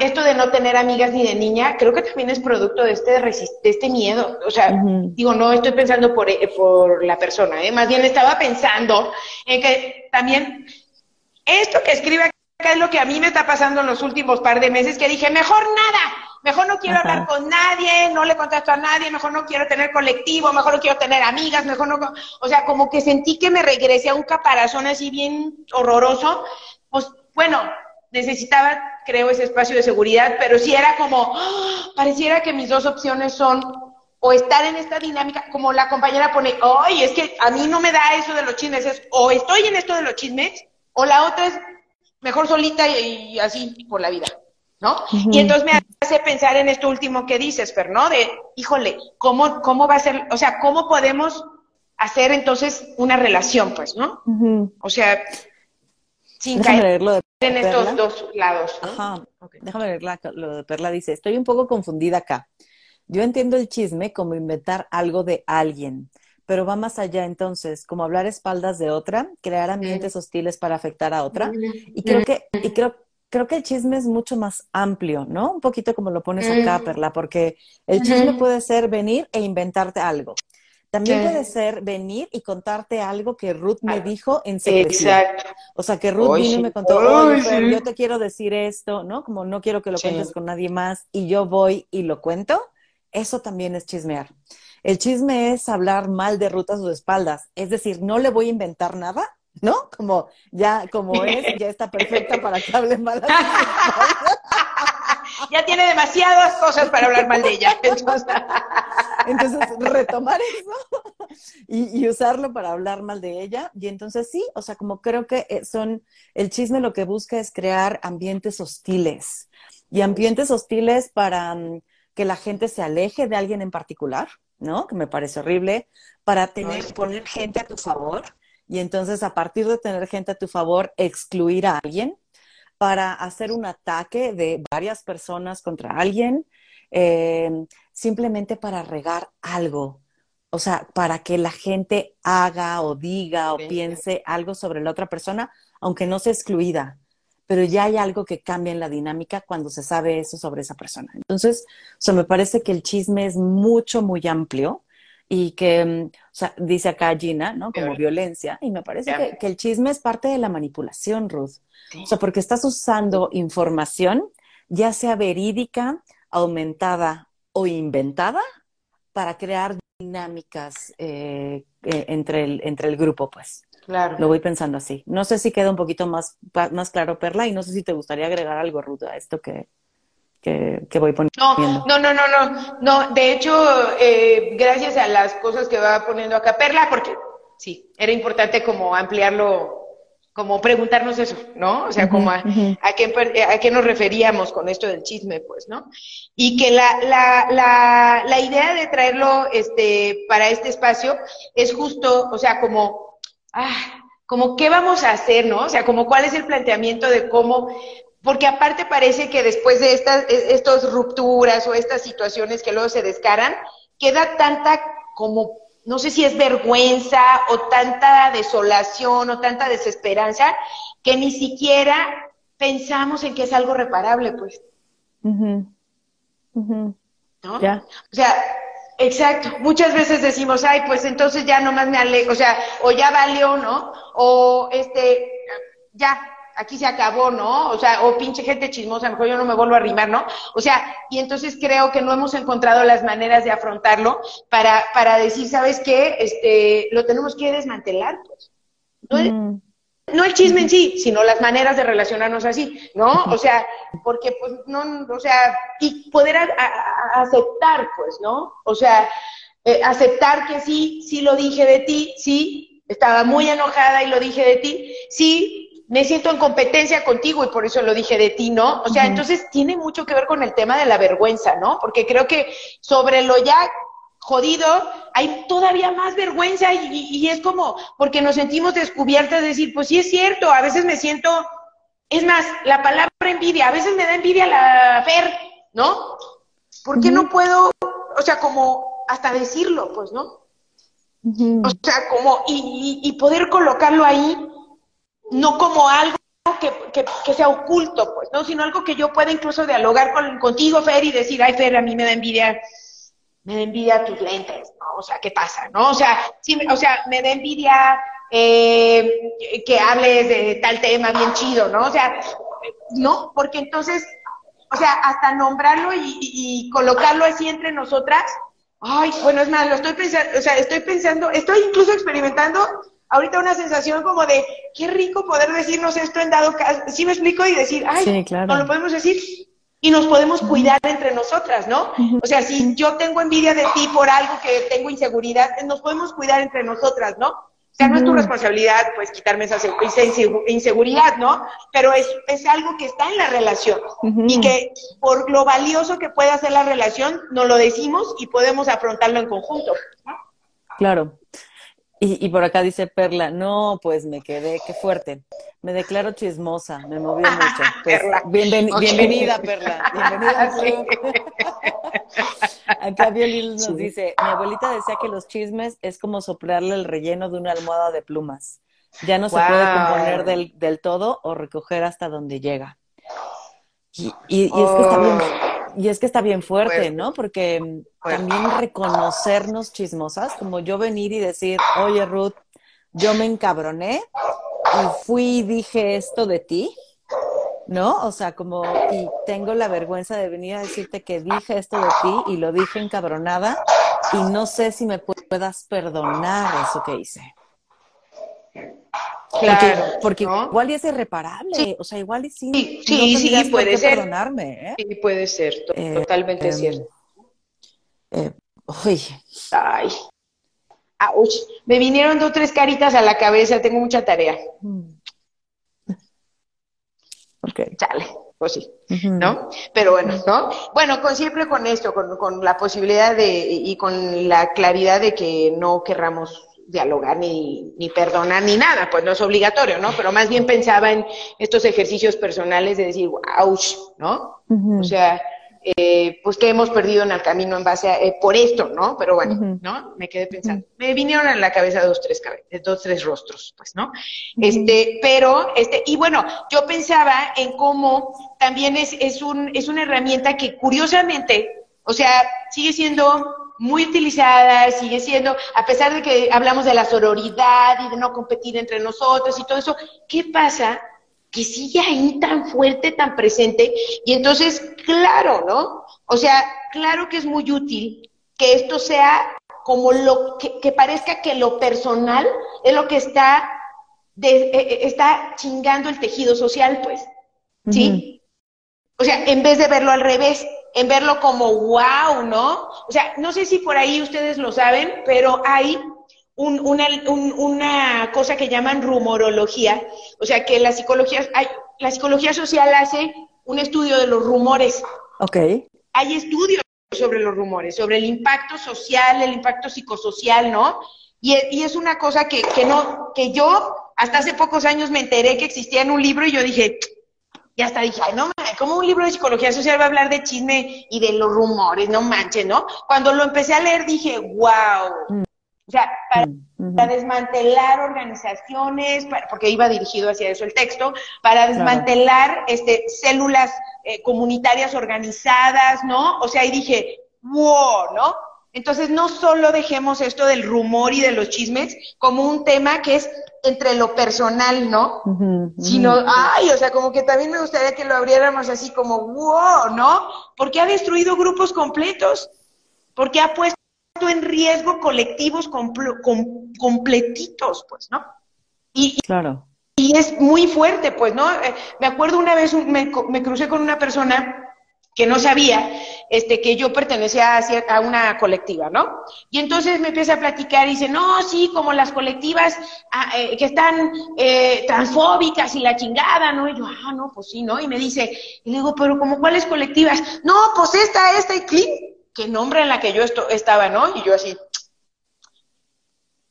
esto de no tener amigas ni de niña, creo que también es producto de este, de este miedo. O sea, digo, no estoy pensando por, eh, por la persona, ¿eh? más bien estaba pensando en que también esto que escribe acá es lo que a mí me está pasando en los últimos par de meses, que dije, mejor nada, mejor no quiero hablar con nadie, no le contesto a nadie, mejor no quiero tener colectivo, mejor no quiero tener amigas, mejor no... O sea, como que sentí que me regresé a un caparazón así bien horroroso. Pues bueno, necesitaba, creo, ese espacio de seguridad, pero sí era como, ¡ah! pareciera que mis dos opciones son o estar en esta dinámica, como la compañera pone, ay, es que a mí no me da eso de los chismes, es o estoy en esto de los chismes, o la otra es mejor solita y, así por la vida, ¿no? Y entonces me hace pensar en esto último que dices, Fer, ¿no? De, híjole, ¿cómo, cómo va a ser, o sea, cómo podemos hacer entonces una relación, pues, ¿no? O sea, sin caer en estos dos lados. Ajá. Déjame ver lo de Perla. Dice, estoy un poco confundida acá. Yo entiendo el chisme como inventar algo de alguien, pero va más allá entonces, como hablar espaldas de otra, crear ambientes hostiles para afectar a otra. Y creo que, y creo, creo que el chisme es mucho más amplio, ¿no? Un poquito como lo pones acá, Perla, porque el chisme puede ser venir e inventarte algo. También puede ser venir y contarte algo que Ruth me dijo en secreto. Exacto. O sea, que Ruth vino y me contó, yo te quiero decir esto, ¿no? Como no quiero que lo cuentes con nadie más y yo voy y lo cuento. Eso también es chismear. El chisme es hablar mal de Ruth a sus espaldas. Es decir, no le voy a inventar nada, ¿no? Como ya, como es, ya está perfecta para que hable mal a sus espaldas. ya tiene demasiadas cosas para hablar mal de ella. Entonces, retomar eso y, usarlo para hablar mal de ella. Y entonces sí, o sea, como creo que eh, son, el chisme lo que busca es crear ambientes hostiles. Y ambientes hostiles para mm, que la gente se aleje de alguien en particular, ¿no? Que me parece horrible, para tener, poner gente a tu favor. Y entonces, a partir de tener gente a tu favor, excluir a alguien para hacer un ataque de varias personas contra alguien, eh, simplemente para regar algo. O sea, para que la gente haga o diga o piense algo sobre la otra persona, aunque no sea excluida. Pero ya hay algo que cambia en la dinámica cuando se sabe eso sobre esa persona. Entonces, o sea, me parece que el chisme es mucho, muy amplio y que, mm, o sea, dice acá Gina, ¿no? Como violencia. Y me parece que, que, el chisme es parte de la manipulación, Ruth. O sea, porque estás usando información, ya sea verídica, aumentada o inventada, para crear dinámicas eh, eh, entre, el, entre el grupo, pues. Claro. Lo voy pensando así. No sé si queda un poquito más, más claro, Perla, y no sé si te gustaría agregar algo, Ruth, a esto que, que, voy poniendo. No, no, no, no, no. no de hecho, eh, gracias a las cosas que va poniendo acá Perla, porque sí, era importante como ampliarlo, como preguntarnos eso, ¿no? O sea, como a, a, qué, a qué nos referíamos con esto del chisme, pues, ¿no? Y que la, la, la, la idea de traerlo este, para este espacio es justo, o sea, como, ah, como qué vamos a hacer, ¿no? O sea, como cuál es el planteamiento de cómo porque aparte parece que después de estas estos rupturas o estas situaciones que luego se descaran, queda tanta como, no sé si es vergüenza o tanta desolación o tanta desesperanza, que ni siquiera pensamos en que es algo reparable, pues. ¿No? O sea, Exacto, muchas veces decimos, ay, pues entonces ya nomás me alejo, o sea, o ya valió, ¿no? O este, ya, aquí se acabó, ¿no? O sea, o pinche gente chismosa, mejor yo no me vuelvo a arrimar, ¿no? O sea, y entonces creo que no hemos encontrado las maneras de afrontarlo para, para decir, ¿sabes qué? Este, lo tenemos que desmantelar, pues. No, mm. no el chisme en sí, sino las maneras de relacionarnos así, ¿no? O sea, porque pues no, o sea, y poder aceptar, pues, ¿no? O sea, eh, aceptar que sí, sí lo dije de ti, sí, estaba muy enojada y lo dije de ti, sí, me siento en competencia contigo y por eso lo dije de ti, ¿no? O sea, entonces tiene mucho que ver con el tema de la vergüenza, ¿no? Porque creo que sobre lo ya jodido hay todavía más vergüenza y, es como porque nos sentimos descubiertas de decir, pues sí es cierto, a veces me siento, es más, la palabra envidia, a veces me da envidia la Fer, ¿no? ¿Por qué no puedo, o sea, como hasta decirlo, pues, ¿no? O sea, como, y, y poder colocarlo ahí no como algo que, sea oculto, pues, ¿no? Sino algo que yo pueda incluso dialogar con, contigo, Fer, y decir, ay, Fer, a mí me da envidia, me da envidia tus lentes, ¿no? O sea, ¿qué pasa, no? O sea, sí, o sea, me da envidia eh, que hables de tal tema bien chido, ¿no? O sea, no, porque entonces, o sea, hasta nombrarlo y, y colocarlo así entre nosotras, ay, bueno, es más, lo estoy pensando, o sea, estoy pensando, estoy incluso experimentando ahorita una sensación como de, qué rico poder decirnos esto en dado caso, ¿sí me explico? Y decir, ay, no lo podemos decir y nos podemos cuidar entre nosotras, ¿no? O sea, si yo tengo envidia de ti por algo que tengo inseguridad, nos podemos cuidar entre nosotras, ¿no? O sea, no es tu responsabilidad, pues, quitarme esa, inseguridad, ¿no? Pero es, es algo que está en la relación y que por lo valioso que pueda ser la relación, nos lo decimos y podemos afrontarlo en conjunto. ¿no? Claro. Y, por acá dice Perla, no, pues me quedé, qué fuerte. Me declaro chismosa, me movió mucho. Pues, Bienvenida, Perla. Bienvenida. acá Violín nos dice, mi abuelita decía que los chismes es como soplarle el relleno de una almohada de plumas. Ya no se puede componer del, del, todo o recoger hasta donde llega. Y, y, es que está bien oh. Y es que está bien fuerte, ¿no? Porque mm, también reconocernos chismosas, como yo venir y decir, oye Ruth, yo me encabroné y fui y dije esto de ti, ¿no? O sea, como, y tengo la vergüenza de venir a decirte que dije esto de ti y lo dije encabronada y no sé si me puedas perdonar eso que hice. Claro, porque, igual y es irreparable, o sea, igual y sí, sí, sí, sí puede ser. Perdonarme, ¿eh? Sí, puede ser, eh, totalmente em, cierto. Eh, uy. Ay. Me vinieron dos tres caritas a la cabeza, tengo mucha tarea. Mm. Ok. Chale, pues sí, ¿no? Pero bueno, ¿no? Bueno, con, siempre con esto, con, con la posibilidad de, y con la claridad de que no querramos dialogar ni, ni perdonar ni nada, pues no es obligatorio, ¿no? Pero más bien pensaba en estos ejercicios personales de decir, wow, ¿no? O sea, eh, pues que hemos perdido en el camino en base a, eh, por esto, ¿no? Pero bueno, ¿no? Me quedé pensando. Me vinieron a la cabeza dos, tres dos, tres rostros, pues, ¿no? Este, pero, este, y bueno, yo pensaba en cómo también es, es un, es una herramienta que curiosamente, o sea, sigue siendo muy utilizada, sigue siendo, a pesar de que hablamos de la sororidad y de no competir entre nosotros y todo eso, ¿qué pasa? Que sigue ahí tan fuerte, tan presente, y entonces, claro, ¿no? O sea, claro que es muy útil que esto sea como lo que, parezca que lo personal es lo que está, de, eh, eh, está chingando el tejido social, pues, ¿sí? O sea, en vez de verlo al revés, en verlo como wow, ¿no? O sea, no sé si por ahí ustedes lo saben, pero hay una, una, cosa que llaman rumorología, o sea, que la psicología, hay, la psicología social hace un estudio de los rumores. Ok. Hay estudios sobre los rumores, sobre el impacto social, el impacto psicosocial, ¿no? Y, y es una cosa que, que no, que yo hasta hace pocos años me enteré que existía en un libro y yo dije, y hasta dije, ay, no ¿cómo un libro de psicología social va a hablar de chisme y de los rumores? No manches, ¿no? Cuando lo empecé a leer dije, wow. Mm. O sea, para, mm, desmantelar organizaciones, porque iba dirigido hacia eso el texto, para desmantelar este, células eh, comunitarias organizadas, ¿no? O sea, y dije, wow, ¿no? Entonces, no solo dejemos esto del rumor y de los chismes como un tema que es entre lo personal, ¿no? Sino, ay, o sea, como que también me gustaría que lo abriéramos así como, wow, ¿no? Porque ha destruido grupos completos, porque ha puesto en riesgo colectivos completitos, pues, ¿no? Y, claro. Y es muy fuerte, pues, ¿no? Eh, me acuerdo una vez, me, me crucé con una persona que no sabía este, que yo pertenecía a, una colectiva, ¿no? Y entonces me empieza a platicar y dice, no, sí, como las colectivas ah, eh, que están eh, transfóbicas y la chingada, ¿no? Y yo, ah, no, pues sí, ¿no? Y me dice, y le digo, pero como cuáles colectivas? No, pues esta, esta y clic, que nombre en la que yo esto, estaba, ¿no? Y yo así.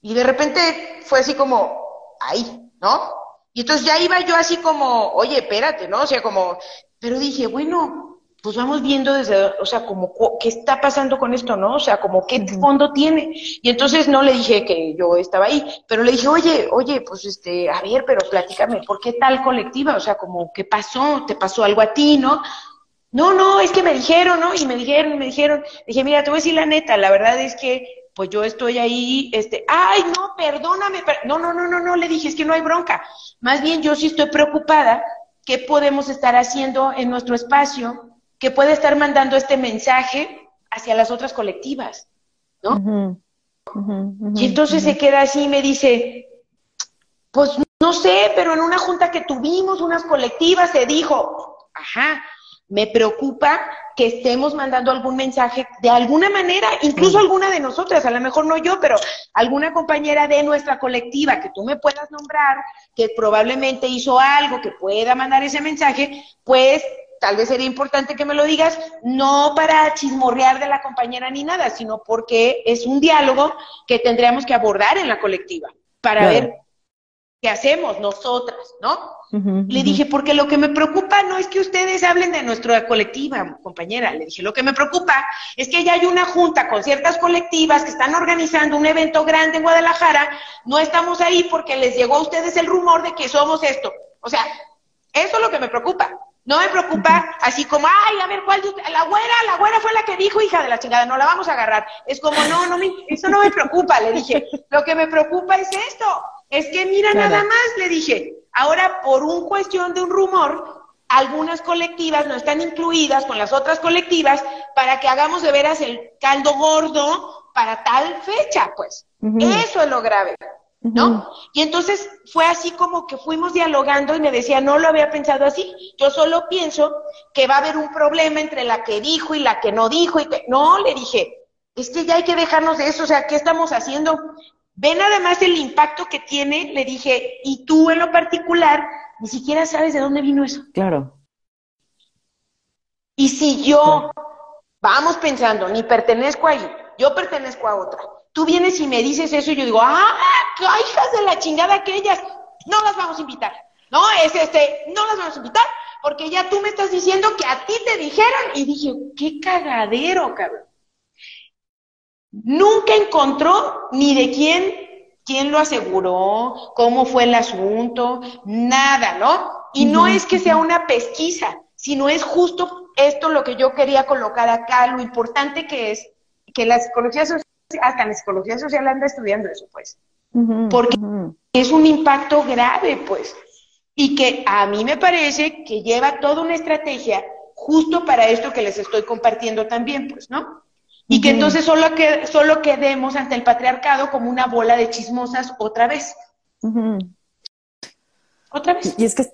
Y de repente fue así como, ahí, ¿no? Y entonces ya iba yo así como, oye, espérate, ¿no? O sea, como, pero dije, bueno, pues vamos viendo desde, o sea, como qué está pasando con esto, ¿no? O sea, como qué fondo tiene. Y entonces no le dije que yo estaba ahí, pero le dije, oye, oye, pues este, a ver, pero platícame, ¿por qué tal colectiva? O sea, como, ¿qué pasó? ¿Te pasó algo a ti, no? No, no, es que me dijeron, ¿no? Y me dijeron, y me dijeron, dije, mira, te voy a decir la neta, la verdad es que, pues yo estoy ahí, este, ay, no, perdóname, no, no, no, no, no, le dije, es que no hay bronca. Más bien yo sí estoy preocupada, ¿qué podemos estar haciendo en nuestro espacio? Que puede estar mandando este mensaje hacia las otras colectivas, ¿no? y entonces se queda así y me dice, pues no sé, pero en una junta que tuvimos, unas colectivas, se dijo, ajá, me preocupa que estemos mandando algún mensaje de alguna manera, incluso alguna de nosotras, a lo mejor no yo, pero alguna compañera de nuestra colectiva que tú me puedas nombrar, que probablemente hizo algo que pueda mandar ese mensaje, pues tal vez sería importante que me lo digas, no para chismorrear de la compañera ni nada, sino porque es un diálogo que tendríamos que abordar en la colectiva para ver qué hacemos nosotras, ¿no? le dije, porque lo que me preocupa no es que ustedes hablen de nuestra colectiva, compañera. Le dije, lo que me preocupa es que ya hay una junta con ciertas colectivas que están organizando un evento grande en Guadalajara. No estamos ahí porque les llegó a ustedes el rumor de que somos esto. O sea, eso es lo que me preocupa. No me preocupa así como, ay, a ver, ¿cuál? La güera, la güera fue la que dijo, hija de la chingada, no la vamos a agarrar. Es como, no, no me, eso no me preocupa, le dije. Lo que me preocupa es esto. Es que mira nada más, le dije. Ahora, por un cuestión de un rumor, algunas colectivas no están incluidas con las otras colectivas para que hagamos de veras el caldo gordo para tal fecha, pues. Eso es lo grave. ¿No? Y entonces fue así como que fuimos dialogando y me decía, no lo había pensado así, yo solo pienso que va a haber un problema entre la que dijo y la que no dijo y que, no, le dije, es que ya hay que dejarnos de eso, o sea, ¿qué estamos haciendo? Ven además el impacto que tiene, le dije, y tú en lo particular, ni siquiera sabes de dónde vino eso. Claro. Y si yo, vamos pensando, ni pertenezco ahí, yo pertenezco a otra, tú vienes y me dices eso y yo digo, ah, qué hijas de la chingada aquellas, no las vamos a invitar. No, es este, no las vamos a invitar porque ya tú me estás diciendo que a ti te dijeron y dije, qué cagadero, cabrón. Nunca encontró ni de quién, quién lo aseguró, cómo fue el asunto, nada, ¿no? Y no es que sea una pesquisa, sino es justo esto lo que yo quería colocar acá, lo importante que es que la psicología social hasta en psicología social anda estudiando eso, pues. Porque es un impacto grave, pues. Y que a mí me parece que lleva toda una estrategia justo para esto que les estoy compartiendo también, pues, ¿no? Y que entonces solo, que, solo quedemos ante el patriarcado como una bola de chismosas otra vez. Otra vez. Y es que,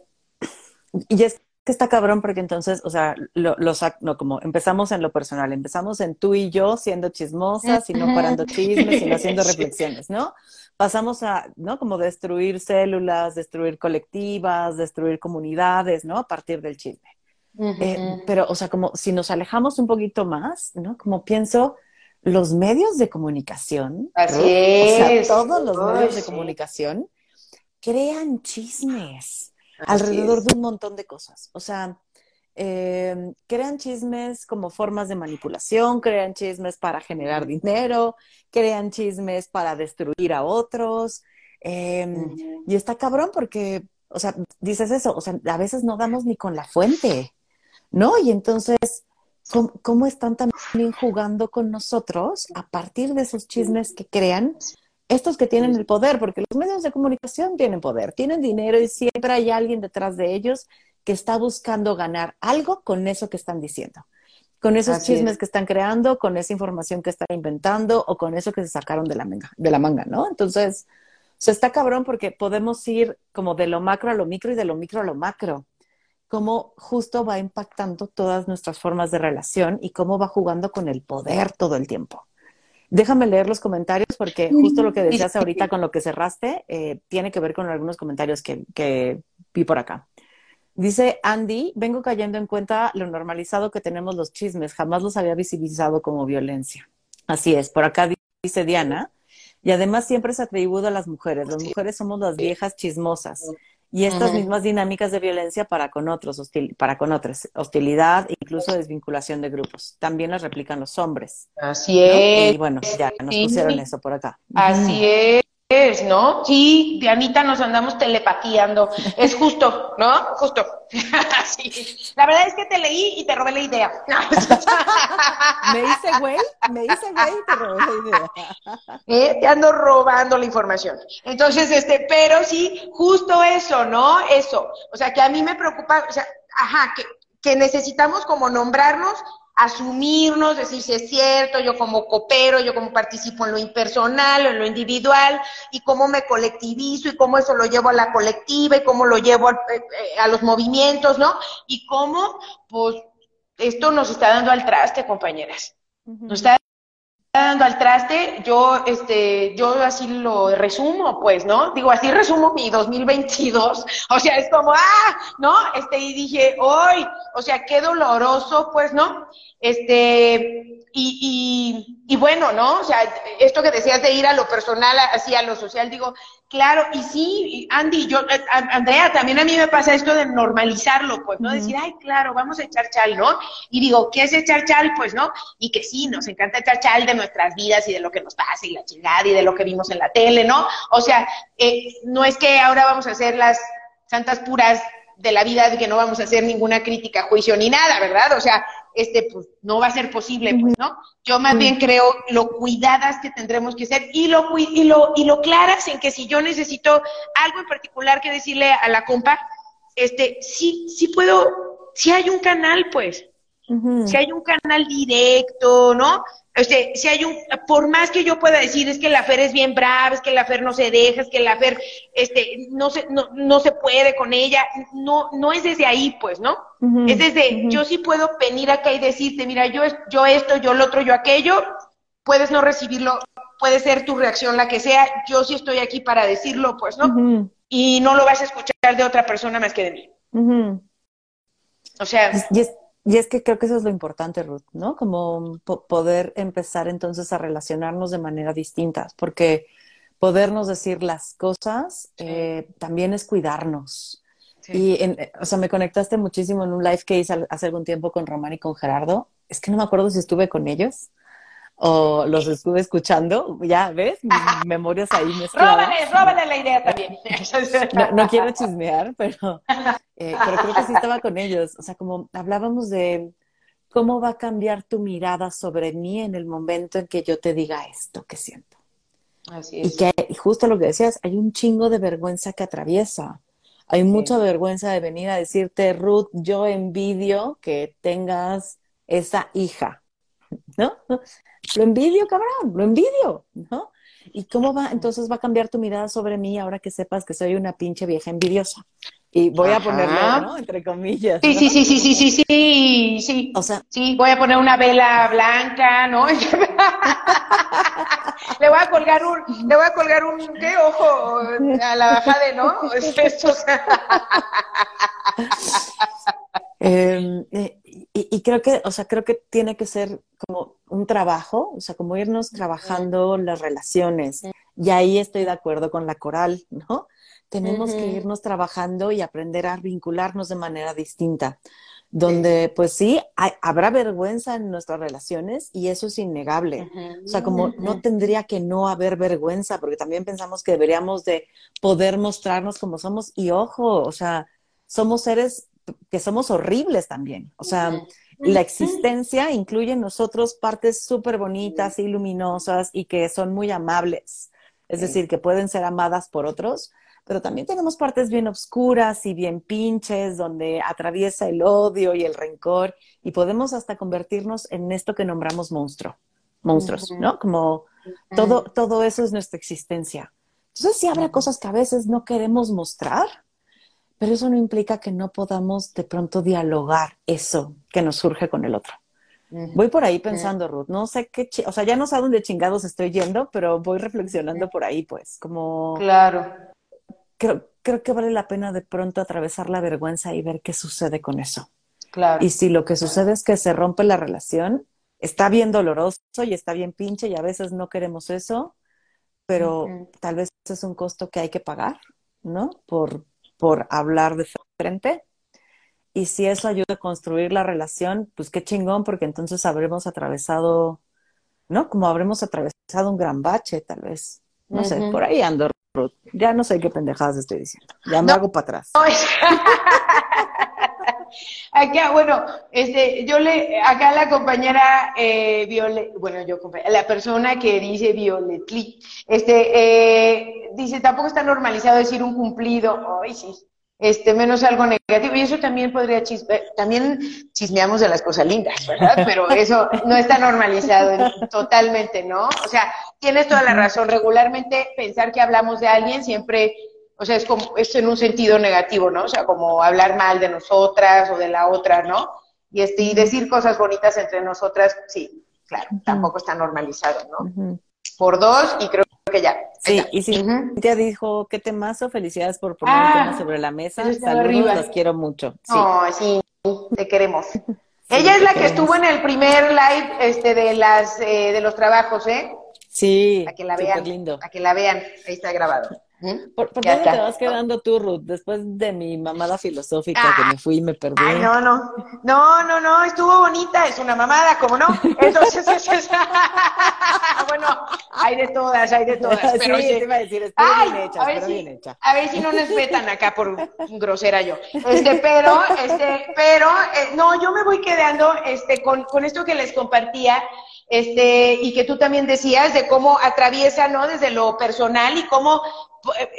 y es que está cabrón porque entonces, o sea, lo, no, como empezamos en lo personal, empezamos en tú y yo siendo chismosas y no parando chismes, sino haciendo reflexiones, ¿no? Pasamos a, ¿no? Como destruir células, destruir colectivas, destruir comunidades, ¿no? A partir del chisme. Eh, pero, o sea, como si nos alejamos un poquito más, ¿no? Como pienso, los medios de comunicación, Así o sea, todos los medios de comunicación crean chismes alrededor de un montón de cosas. O sea, em, crean chismes como formas de manipulación, crean chismes para generar dinero, crean chismes para destruir a otros. Em, y está cabrón porque, o sea, dices eso, o sea, a veces no damos ni con la fuente, ¿no? Y entonces cómo, están también jugando con nosotros a partir de esos chismes que crean estos que tienen el poder, porque los medios de comunicación tienen poder, tienen dinero y siempre hay alguien detrás de ellos que está buscando ganar algo con eso que están diciendo, con esos chismes que están creando, con esa información que están inventando o con eso que se sacaron de la manga, de la manga ¿no? Entonces, se está cabrón porque podemos ir como de lo macro a lo micro y de lo micro a lo macro cómo justo va impactando todas nuestras formas de relación y cómo va jugando con el poder todo el tiempo. Déjame leer los comentarios porque justo lo que decías ahorita con lo que cerraste eh, tiene que ver con algunos comentarios que, que vi por acá. Dice Andy, vengo cayendo en cuenta lo normalizado que tenemos los chismes, jamás los había visibilizado como violencia. Así es, por acá dice Diana, y además siempre se atribuye a las mujeres, las mujeres somos las viejas chismosas, y estas mismas dinámicas de violencia para con otros, para con otros, hostilidad, incluso desvinculación de grupos. También las replican los hombres. Así es. Y bueno, ya nos pusieron eso por acá. Así es es, ¿no? Sí, Dianita nos andamos telepatíando. Es justo, ¿no? Justo. sí. La verdad es que te leí y te robé la idea. me hice güey, me hice güey y te robé la idea. ¿Eh? Te ando robando la información. Entonces, este, pero sí, justo eso, ¿no? Eso. O sea, que a mí me preocupa, o sea, ajá, que, que necesitamos como nombrarnos asumirnos, decir si es cierto, yo como coopero, yo como participo en lo impersonal, en lo individual, y cómo me colectivizo, y cómo eso lo llevo a la colectiva, y cómo lo llevo a, eh, a los movimientos, ¿no? Y cómo, pues, esto nos está dando al traste, compañeras. Nos está dando al traste, yo, este, yo así lo resumo, pues, ¿no? Digo, así resumo mi 2022, o sea, es como, ah, ¿no? Este, y dije, hoy, o sea, qué doloroso, pues, ¿no? Este, y, y, y bueno, ¿no? O sea, esto que decías de ir a lo personal, así a lo social, digo, Claro, y sí, Andy, yo, eh, Andrea, también a mí me pasa esto de normalizarlo, pues, ¿no? Decir, ay, claro, vamos a echar chal, ¿no? Y digo, ¿qué es echar chal? Pues, ¿no? Y que sí, nos encanta echar chal de nuestras vidas y de lo que nos pasa y la chingada y de lo que vimos en la tele, ¿no? O sea, eh, no es que ahora vamos a hacer las santas puras de la vida de que no vamos a hacer ninguna crítica, juicio ni nada, ¿verdad? O sea, este, pues no va a ser posible, pues, ¿no? Yo más bien creo lo cuidadas que tendremos que ser y lo, y lo, y lo claras en que si yo necesito algo en particular que decirle a la compa, este, sí, sí puedo, si hay un canal, pues, si hay un canal directo, ¿no? Este, si hay un, por más que yo pueda decir, es que la Fer es bien brava, es que la Fer no se deja, es que la Fer, este, no se, no, no se puede con ella, no, no es desde ahí, pues, ¿no? es desde, yo sí puedo venir acá y decirte, mira, yo, yo esto, yo lo otro, yo aquello, puedes no recibirlo, puede ser tu reacción la que sea, yo sí estoy aquí para decirlo, pues, ¿no? Y no lo vas a escuchar de otra persona más que de mí. O sea... Y es que creo que eso es lo importante, Ruth, ¿no? Como poder empezar entonces a relacionarnos de manera distinta, porque podernos decir las cosas eh, también es cuidarnos. Y, o sea, me conectaste muchísimo en un live que hice hace algún tiempo con Román y con Gerardo. Es que no me acuerdo si estuve con ellos o los estuve escuchando, ya ves, mis memorias ahí mezcladas. Róbale, róbale la idea también. No, quiero chismear, pero, eh, pero creo que sí estaba con ellos. O sea, como hablábamos de cómo va a cambiar tu mirada sobre mí en el momento en que yo te diga esto que siento. Así es. Y que justo lo que decías, hay un chingo de vergüenza que atraviesa. Hay mucha vergüenza de venir a decirte, Ruth, yo envidio que tengas esa hija, ¿no? Lo envidio, cabrón, lo envidio, ¿no? ¿Y cómo va? Entonces va a cambiar tu mirada sobre mí ahora que sepas que soy una pinche vieja envidiosa. Y voy a ponerlo, ¿no? Entre comillas. Sí, sí, sí, sí, sí, sí, sí, sí. O sea, sí, voy a poner una vela blanca, ¿no? le voy a colgar un, le voy a colgar un, ¿qué ojo? A la bajada, ¿no? Esto, eh, eh, y, creo que, o sea, creo que tiene que ser como un trabajo, o sea, como irnos trabajando las relaciones. Y ahí estoy de acuerdo con la coral, ¿no? Tenemos que irnos trabajando y aprender a vincularnos de manera distinta, donde pues sí, habrá vergüenza en nuestras relaciones y eso es innegable. O sea, como no tendría que no haber vergüenza, porque también pensamos que deberíamos de poder mostrarnos como somos. Y ojo, o sea, somos seres que somos horribles también. O sea, la existencia incluye en nosotros partes súper bonitas y luminosas y que son muy amables, es decir, que pueden ser amadas por otros, pero también tenemos partes bien oscuras y bien pinches, donde atraviesa el odio y el rencor, y podemos hasta convertirnos en esto que nombramos monstruo, monstruos, ¿no? Como todo, todo eso es nuestra existencia. Entonces sí habrá cosas que a veces no queremos mostrar, pero eso no implica que no podamos de pronto dialogar eso que nos surge con el otro. Voy por ahí pensando, Ruth, no sé qué, o sea, ya no sé a dónde chingados estoy yendo, pero voy reflexionando por ahí, pues, como... Claro creo, creo que vale la pena de pronto atravesar la vergüenza y ver qué sucede con eso. Claro. Y si lo que sucede es que se rompe la relación, está bien doloroso y está bien pinche y a veces no queremos eso, pero tal vez es un costo que hay que pagar, ¿no? Por, por hablar de frente. Y si eso ayuda a construir la relación, pues qué chingón, porque entonces habremos atravesado, ¿no? Como habremos atravesado un gran bache, tal vez. No sé, por ahí ando ya no sé qué pendejadas estoy diciendo. Ya me hago para atrás. acá, bueno, este, yo le, acá la compañera eh, Violet, bueno, yo, la persona que dice Violetli, este, eh, dice, tampoco está normalizado decir un cumplido. Ay, sí este, menos algo negativo. Y eso también podría chisme, también chismeamos de las cosas lindas, ¿verdad? Pero eso no está normalizado totalmente, ¿no? O sea, tienes toda la razón. Regularmente pensar que hablamos de alguien siempre, o sea, es como, es en un sentido negativo, ¿no? O sea, como hablar mal de nosotras o de la otra, ¿no? Y este, y decir cosas bonitas entre nosotras, sí, claro, tampoco está normalizado, ¿no? Por dos, y creo que ya. Sí, y si ya dijo, qué temazo, felicidades por poner el tema ah, sobre la mesa. Saludos, los quiero mucho. Sí. sí, te queremos. Ella es la que estuvo en el primer live este, de las eh, de los trabajos, ¿eh? Sí, a que la vean, lindo. A que la vean, ahí está grabado. ¿Por, qué te vas quedando tú, Ruth? Después de mi mamada filosófica que me fui y me perdí. Ay, no, no. No, no, no, estuvo bonita, es una mamada, ¿cómo no? Entonces, es, es... bueno, hay de todas, hay de todas. Pero sí, te iba a decir, estoy bien hecha, pero bien hecha. A ver si no nos vetan acá por grosera yo. Este, pero, este, pero, eh, no, yo me voy quedando, este, con, con esto que les compartía, este, y que tú también decías de cómo atraviesa, ¿no? Desde lo personal y cómo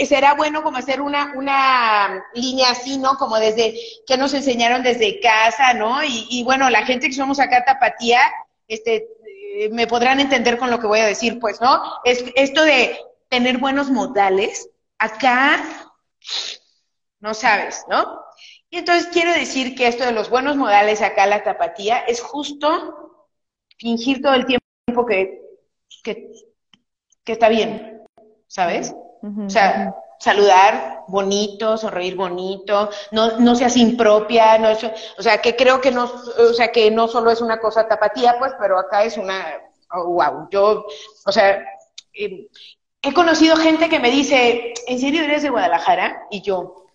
será bueno como hacer una, una línea así, ¿no? Como desde, que nos enseñaron desde casa, ¿no? Y, bueno, la gente que somos acá tapatía, este, eh, me podrán entender con lo que voy a decir, pues, ¿no? Es esto de tener buenos modales, acá, no sabes, ¿no? Y entonces quiero decir que esto de los buenos modales acá, la tapatía, es justo fingir todo el tiempo que, que, está bien, ¿sabes? O sea, saludar bonito, sonreír bonito, no, no seas impropia, no o sea, que creo que no, o sea, que no solo es una cosa tapatía, pues, pero acá es una, wow, oh, yo, o sea, em, he conocido gente que me dice, ¿en serio eres de Guadalajara? Y yo,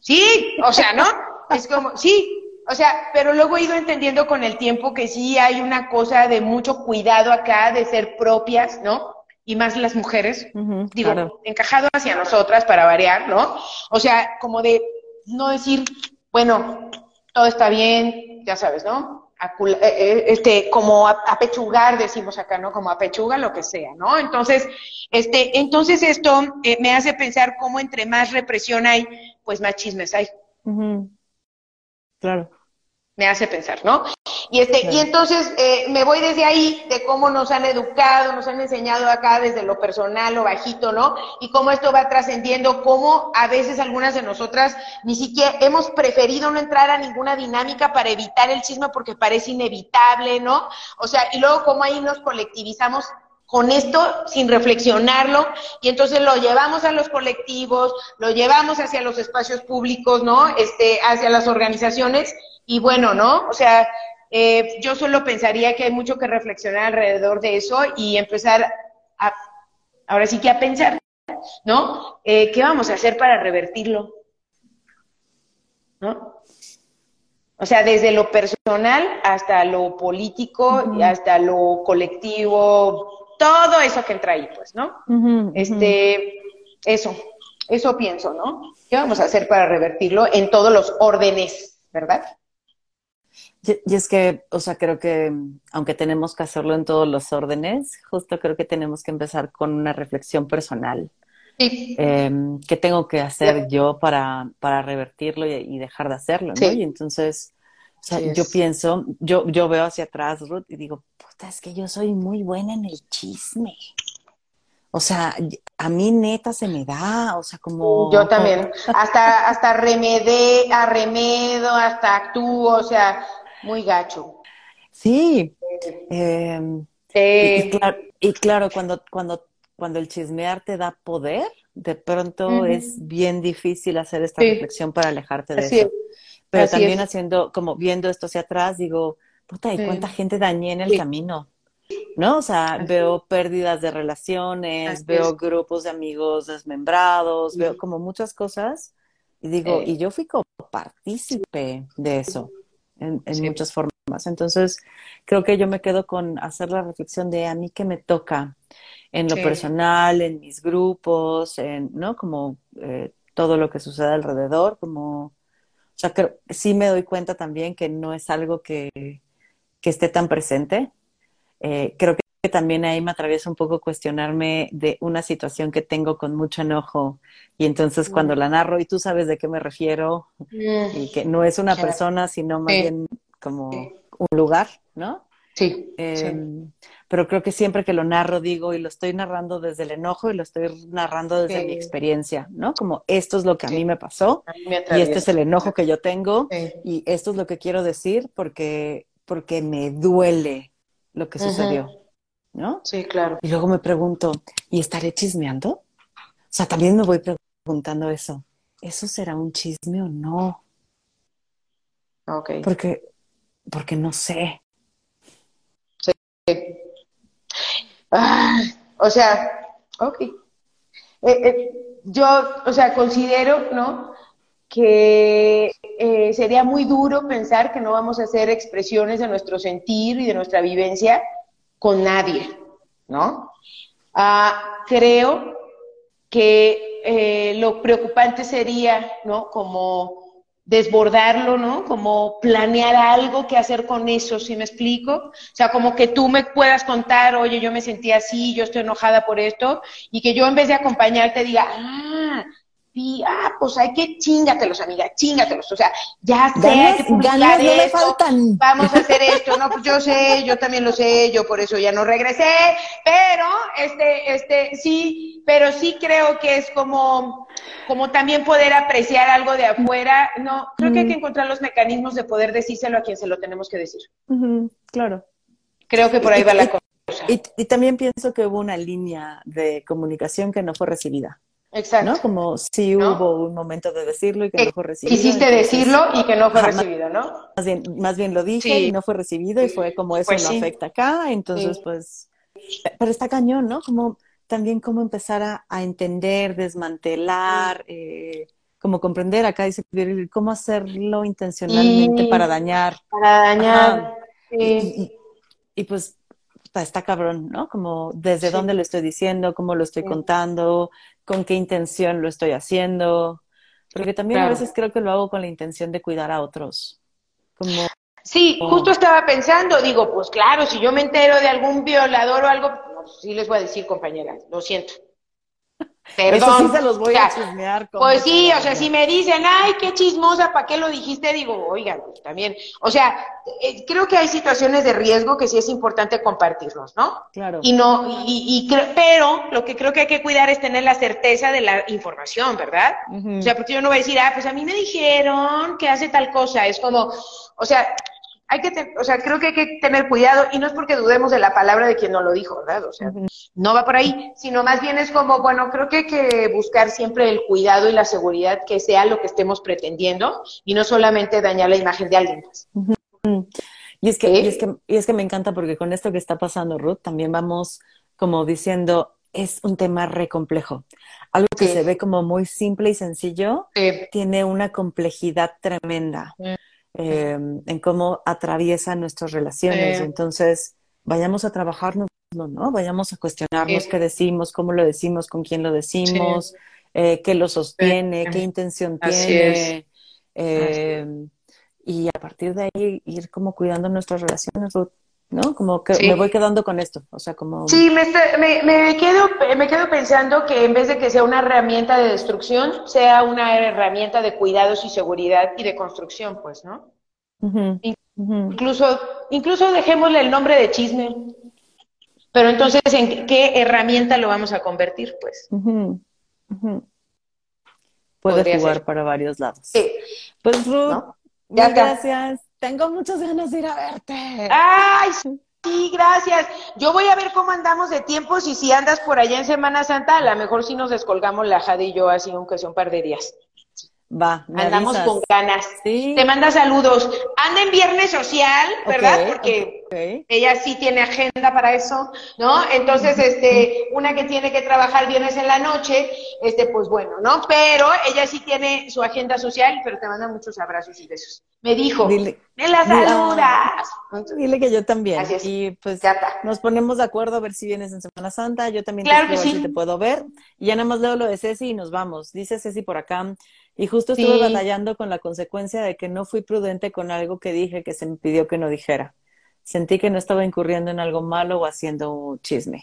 sí, o sea, ¿no? Es como, sí, o sea, pero luego he ido entendiendo con el tiempo que sí hay una cosa de mucho cuidado acá, de ser propias, ¿no? Y más las mujeres, digo, encajado hacia nosotras para variar, ¿no? O sea, como de no decir, bueno, todo está bien, ya sabes, ¿no? Eh, eh, este, como apechugar, decimos acá, ¿no? Como apechuga lo que sea, ¿no? Entonces, este, entonces esto eh, me hace pensar cómo entre más represión hay, pues más chismes hay. Claro me hace pensar, ¿no? Y este, y entonces eh, me voy desde ahí, de cómo nos han educado, nos han enseñado acá desde lo personal, lo bajito, ¿no? Y cómo esto va trascendiendo, cómo a veces algunas de nosotras ni siquiera hemos preferido no entrar a ninguna dinámica para evitar el chisme porque parece inevitable, ¿no? O sea, y luego cómo ahí nos colectivizamos con esto sin reflexionarlo y entonces lo llevamos a los colectivos, lo llevamos hacia los espacios públicos, ¿no? Este, hacia las organizaciones y bueno, ¿no? O sea, eh, yo solo pensaría que hay mucho que reflexionar alrededor de eso y empezar a, ahora sí que a pensar, ¿no? Eh, ¿Qué vamos a hacer para revertirlo? ¿No? O sea, desde lo personal hasta lo político y hasta lo colectivo, todo eso que entra ahí, pues, ¿no? Este, eso, eso pienso, ¿no? ¿Qué vamos a hacer para revertirlo en todos los órdenes, verdad? Y, es que, o sea, creo que aunque tenemos que hacerlo en todos los órdenes, justo creo que tenemos que empezar con una reflexión personal. Sí. Em, ¿Qué tengo que hacer yo para, para revertirlo y, dejar de hacerlo? ¿no? Y entonces, o sea, yo pienso, yo, yo veo hacia atrás, Ruth, y digo, puta, es que yo soy muy buena en el chisme. O sea, a mí neta se me da, o sea, como... Yo también, hasta, hasta remedé, arremedo, hasta actúo, o sea, muy gacho. Sí. Em, sí. Y, claro, cuando, cuando, cuando el chismear te da poder, de pronto es bien difícil hacer esta reflexión para alejarte de eso. Pero también haciendo, como viendo esto hacia atrás, digo, puta, ¿y cuánta gente dañé en el camino? ¿no? O sea, veo pérdidas de relaciones, veo grupos de amigos desmembrados, veo como muchas cosas y digo, y yo fui como partícipe de eso en, muchas formas. Entonces, creo que yo me quedo con hacer la reflexión de a mí que me toca en lo personal, en mis grupos, en, ¿no? Como eh, todo lo que sucede alrededor, como, o sea, creo, sí me doy cuenta también que no es algo que, que esté tan presente, eh, creo que también ahí me atraviesa un poco cuestionarme de una situación que tengo con mucho enojo. Y entonces cuando mm. la narro y tú sabes de qué me refiero mm. y que no es una persona sino más bien como un lugar, ¿no? Sí, em, Pero creo que siempre que lo narro digo y lo estoy narrando desde el enojo y lo estoy narrando desde mi experiencia, ¿no? Como esto es lo que a mí me pasó y este es el enojo que yo tengo y esto es lo que quiero decir porque porque me duele lo que sucedió, ¿no? Sí, claro. Y luego me pregunto, ¿y estaré chismeando? O sea, también me voy preguntando eso. ¿Eso será un chisme o no? Ok. Porque, porque no sé. Sí. Ah, o sea, ok. Eh, eh, yo, o sea, considero, ¿no? que eh, sería muy duro pensar que no vamos a hacer expresiones de nuestro sentir y de nuestra vivencia con nadie, ¿no? Ah, creo que eh, lo preocupante sería, ¿no? Como desbordarlo, ¿no? Como planear algo que hacer con eso, ¿sí me explico? O sea, como que tú me puedas contar, oye, yo me sentí así, yo estoy enojada por esto, y que yo en vez de acompañarte diga, ah, sí, ah, pues hay que chingatelos, amiga, chingatelos. O sea, ya sé, hay que publicar faltan. vamos a hacer esto. No, pues yo sé, yo también lo sé, yo por eso ya no regresé, pero este, este, sí, pero sí creo que es como, como también poder apreciar algo de afuera. No, creo que hay que encontrar los mecanismos de poder decírselo a quien se lo tenemos que decir. claro. Creo que por ahí va la cosa. y también pienso que hubo una línea de comunicación que no fue recibida. Exacto. ¿no? Como si hubo un momento de decirlo y que no fue recibido. Quisiste decirlo y que no fue recibido, ¿no? Más bien, más bien lo dije y no fue recibido y fue como eso pues no afecta acá, entonces pues, pero está cañón, ¿no? Como también cómo empezar a, entender, desmantelar, eh, como comprender acá dice cómo hacerlo intencionalmente para dañar. Para dañar. Y, y, pues está cabrón, ¿no? Como desde dónde lo estoy diciendo, cómo lo estoy contando, con qué intención lo estoy haciendo. Porque también a veces creo que lo hago con la intención de cuidar a otros. Como, sí, justo estaba pensando, digo, pues claro, si yo me entero de algún violador o algo, pues sí les voy a decir, compañeras, lo siento. Perdón. sí se los voy a chismear. Pues sí, o sea, si me dicen, ay, qué chismosa, ¿para qué lo dijiste? Digo, oigan, pues también. O sea, eh, creo que hay situaciones de riesgo que sí es importante compartirlos, ¿no? Claro. Y no, y, y pero lo que creo que hay que cuidar es tener la certeza de la información, ¿verdad? O sea, porque yo no voy a decir, ah, pues a mí me dijeron que hace tal cosa. Es como, o sea, hay que, o sea, creo que hay que tener cuidado y no es porque dudemos de la palabra de quien no lo dijo, ¿verdad? O sea, no va por ahí, sino más bien es como, bueno, creo que hay que buscar siempre el cuidado y la seguridad que sea lo que estemos pretendiendo y no solamente dañar la imagen de alguien más. Y es que, y es que, y es que me encanta porque con esto que está pasando, Ruth, también vamos como diciendo, es un tema re complejo. Algo que se ve como muy simple y sencillo, tiene una complejidad tremenda. Em, en cómo atraviesa nuestras relaciones. Entonces, vayamos a trabajarnos, ¿no? Vayamos a cuestionarnos qué decimos, cómo lo decimos, con quién lo decimos, eh, qué lo sostiene, qué intención tiene. Em, y a partir de ahí ir como cuidando nuestras relaciones, ¿no? Como que me voy quedando con esto, o sea, como... Sí, me, me, quedo, me quedo pensando que en vez de que sea una herramienta de destrucción, sea una herramienta de cuidados y seguridad y de construcción, pues, ¿no? Incluso, incluso dejémosle el nombre de chisme, pero entonces, ¿en qué herramienta lo vamos a convertir, pues? Puede jugar para varios lados. Sí. Pues Ruth, gracias. Tengo muchas ganas de ir a verte. ¡Ay! Sí, gracias. Yo voy a ver cómo andamos de tiempos y si andas por allá en Semana Santa, a lo mejor sí nos descolgamos la Jade y yo así, aunque sea un par de días. Va, Andamos con ganas. Te manda saludos. Anda en Viernes Social, ¿verdad? Porque ella sí tiene agenda para eso, ¿no? Entonces, este, una que tiene que trabajar viernes en la noche, este, pues bueno, ¿no? Pero ella sí tiene su agenda social, pero te manda muchos abrazos y besos. Me dijo, me la saludas. Dile que yo también. Y pues nos ponemos de acuerdo a ver si vienes en Semana Santa. Yo también claro te, si te puedo ver. Y ya nada más leo lo de Ceci y nos vamos. Dice Ceci por acá. Y justo estuve batallando con la consecuencia de que no fui prudente con algo que dije que se me pidió que no dijera. Sentí que no estaba incurriendo en algo malo o haciendo un chisme.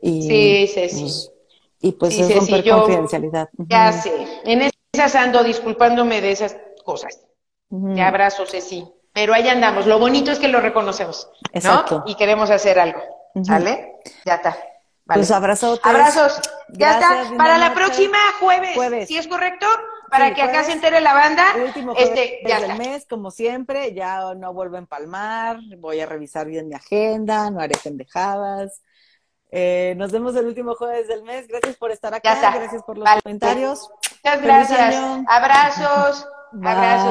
Y, sí, sí, sí. Pues, y pues es romper confidencialidad. Ya sé. En esas ando disculpándome de esas cosas. Te abrazo, Ceci. Pero ahí andamos. Lo bonito es que lo reconocemos. Exacto. Y queremos hacer algo. ¿Sale? Ya está. Pues abrazos. Abrazos. Ya está. Para la próxima jueves, jueves. ¿Sí es correcto? Para que acá se entere la banda. Último este, ya del mes, como siempre, ya no vuelvo a empalmar, voy a revisar bien mi agenda, no haré pendejadas. Eh, nos vemos el último jueves del mes. Gracias por estar acá, gracias por los comentarios. Muchas gracias. Abrazos. Abrazos.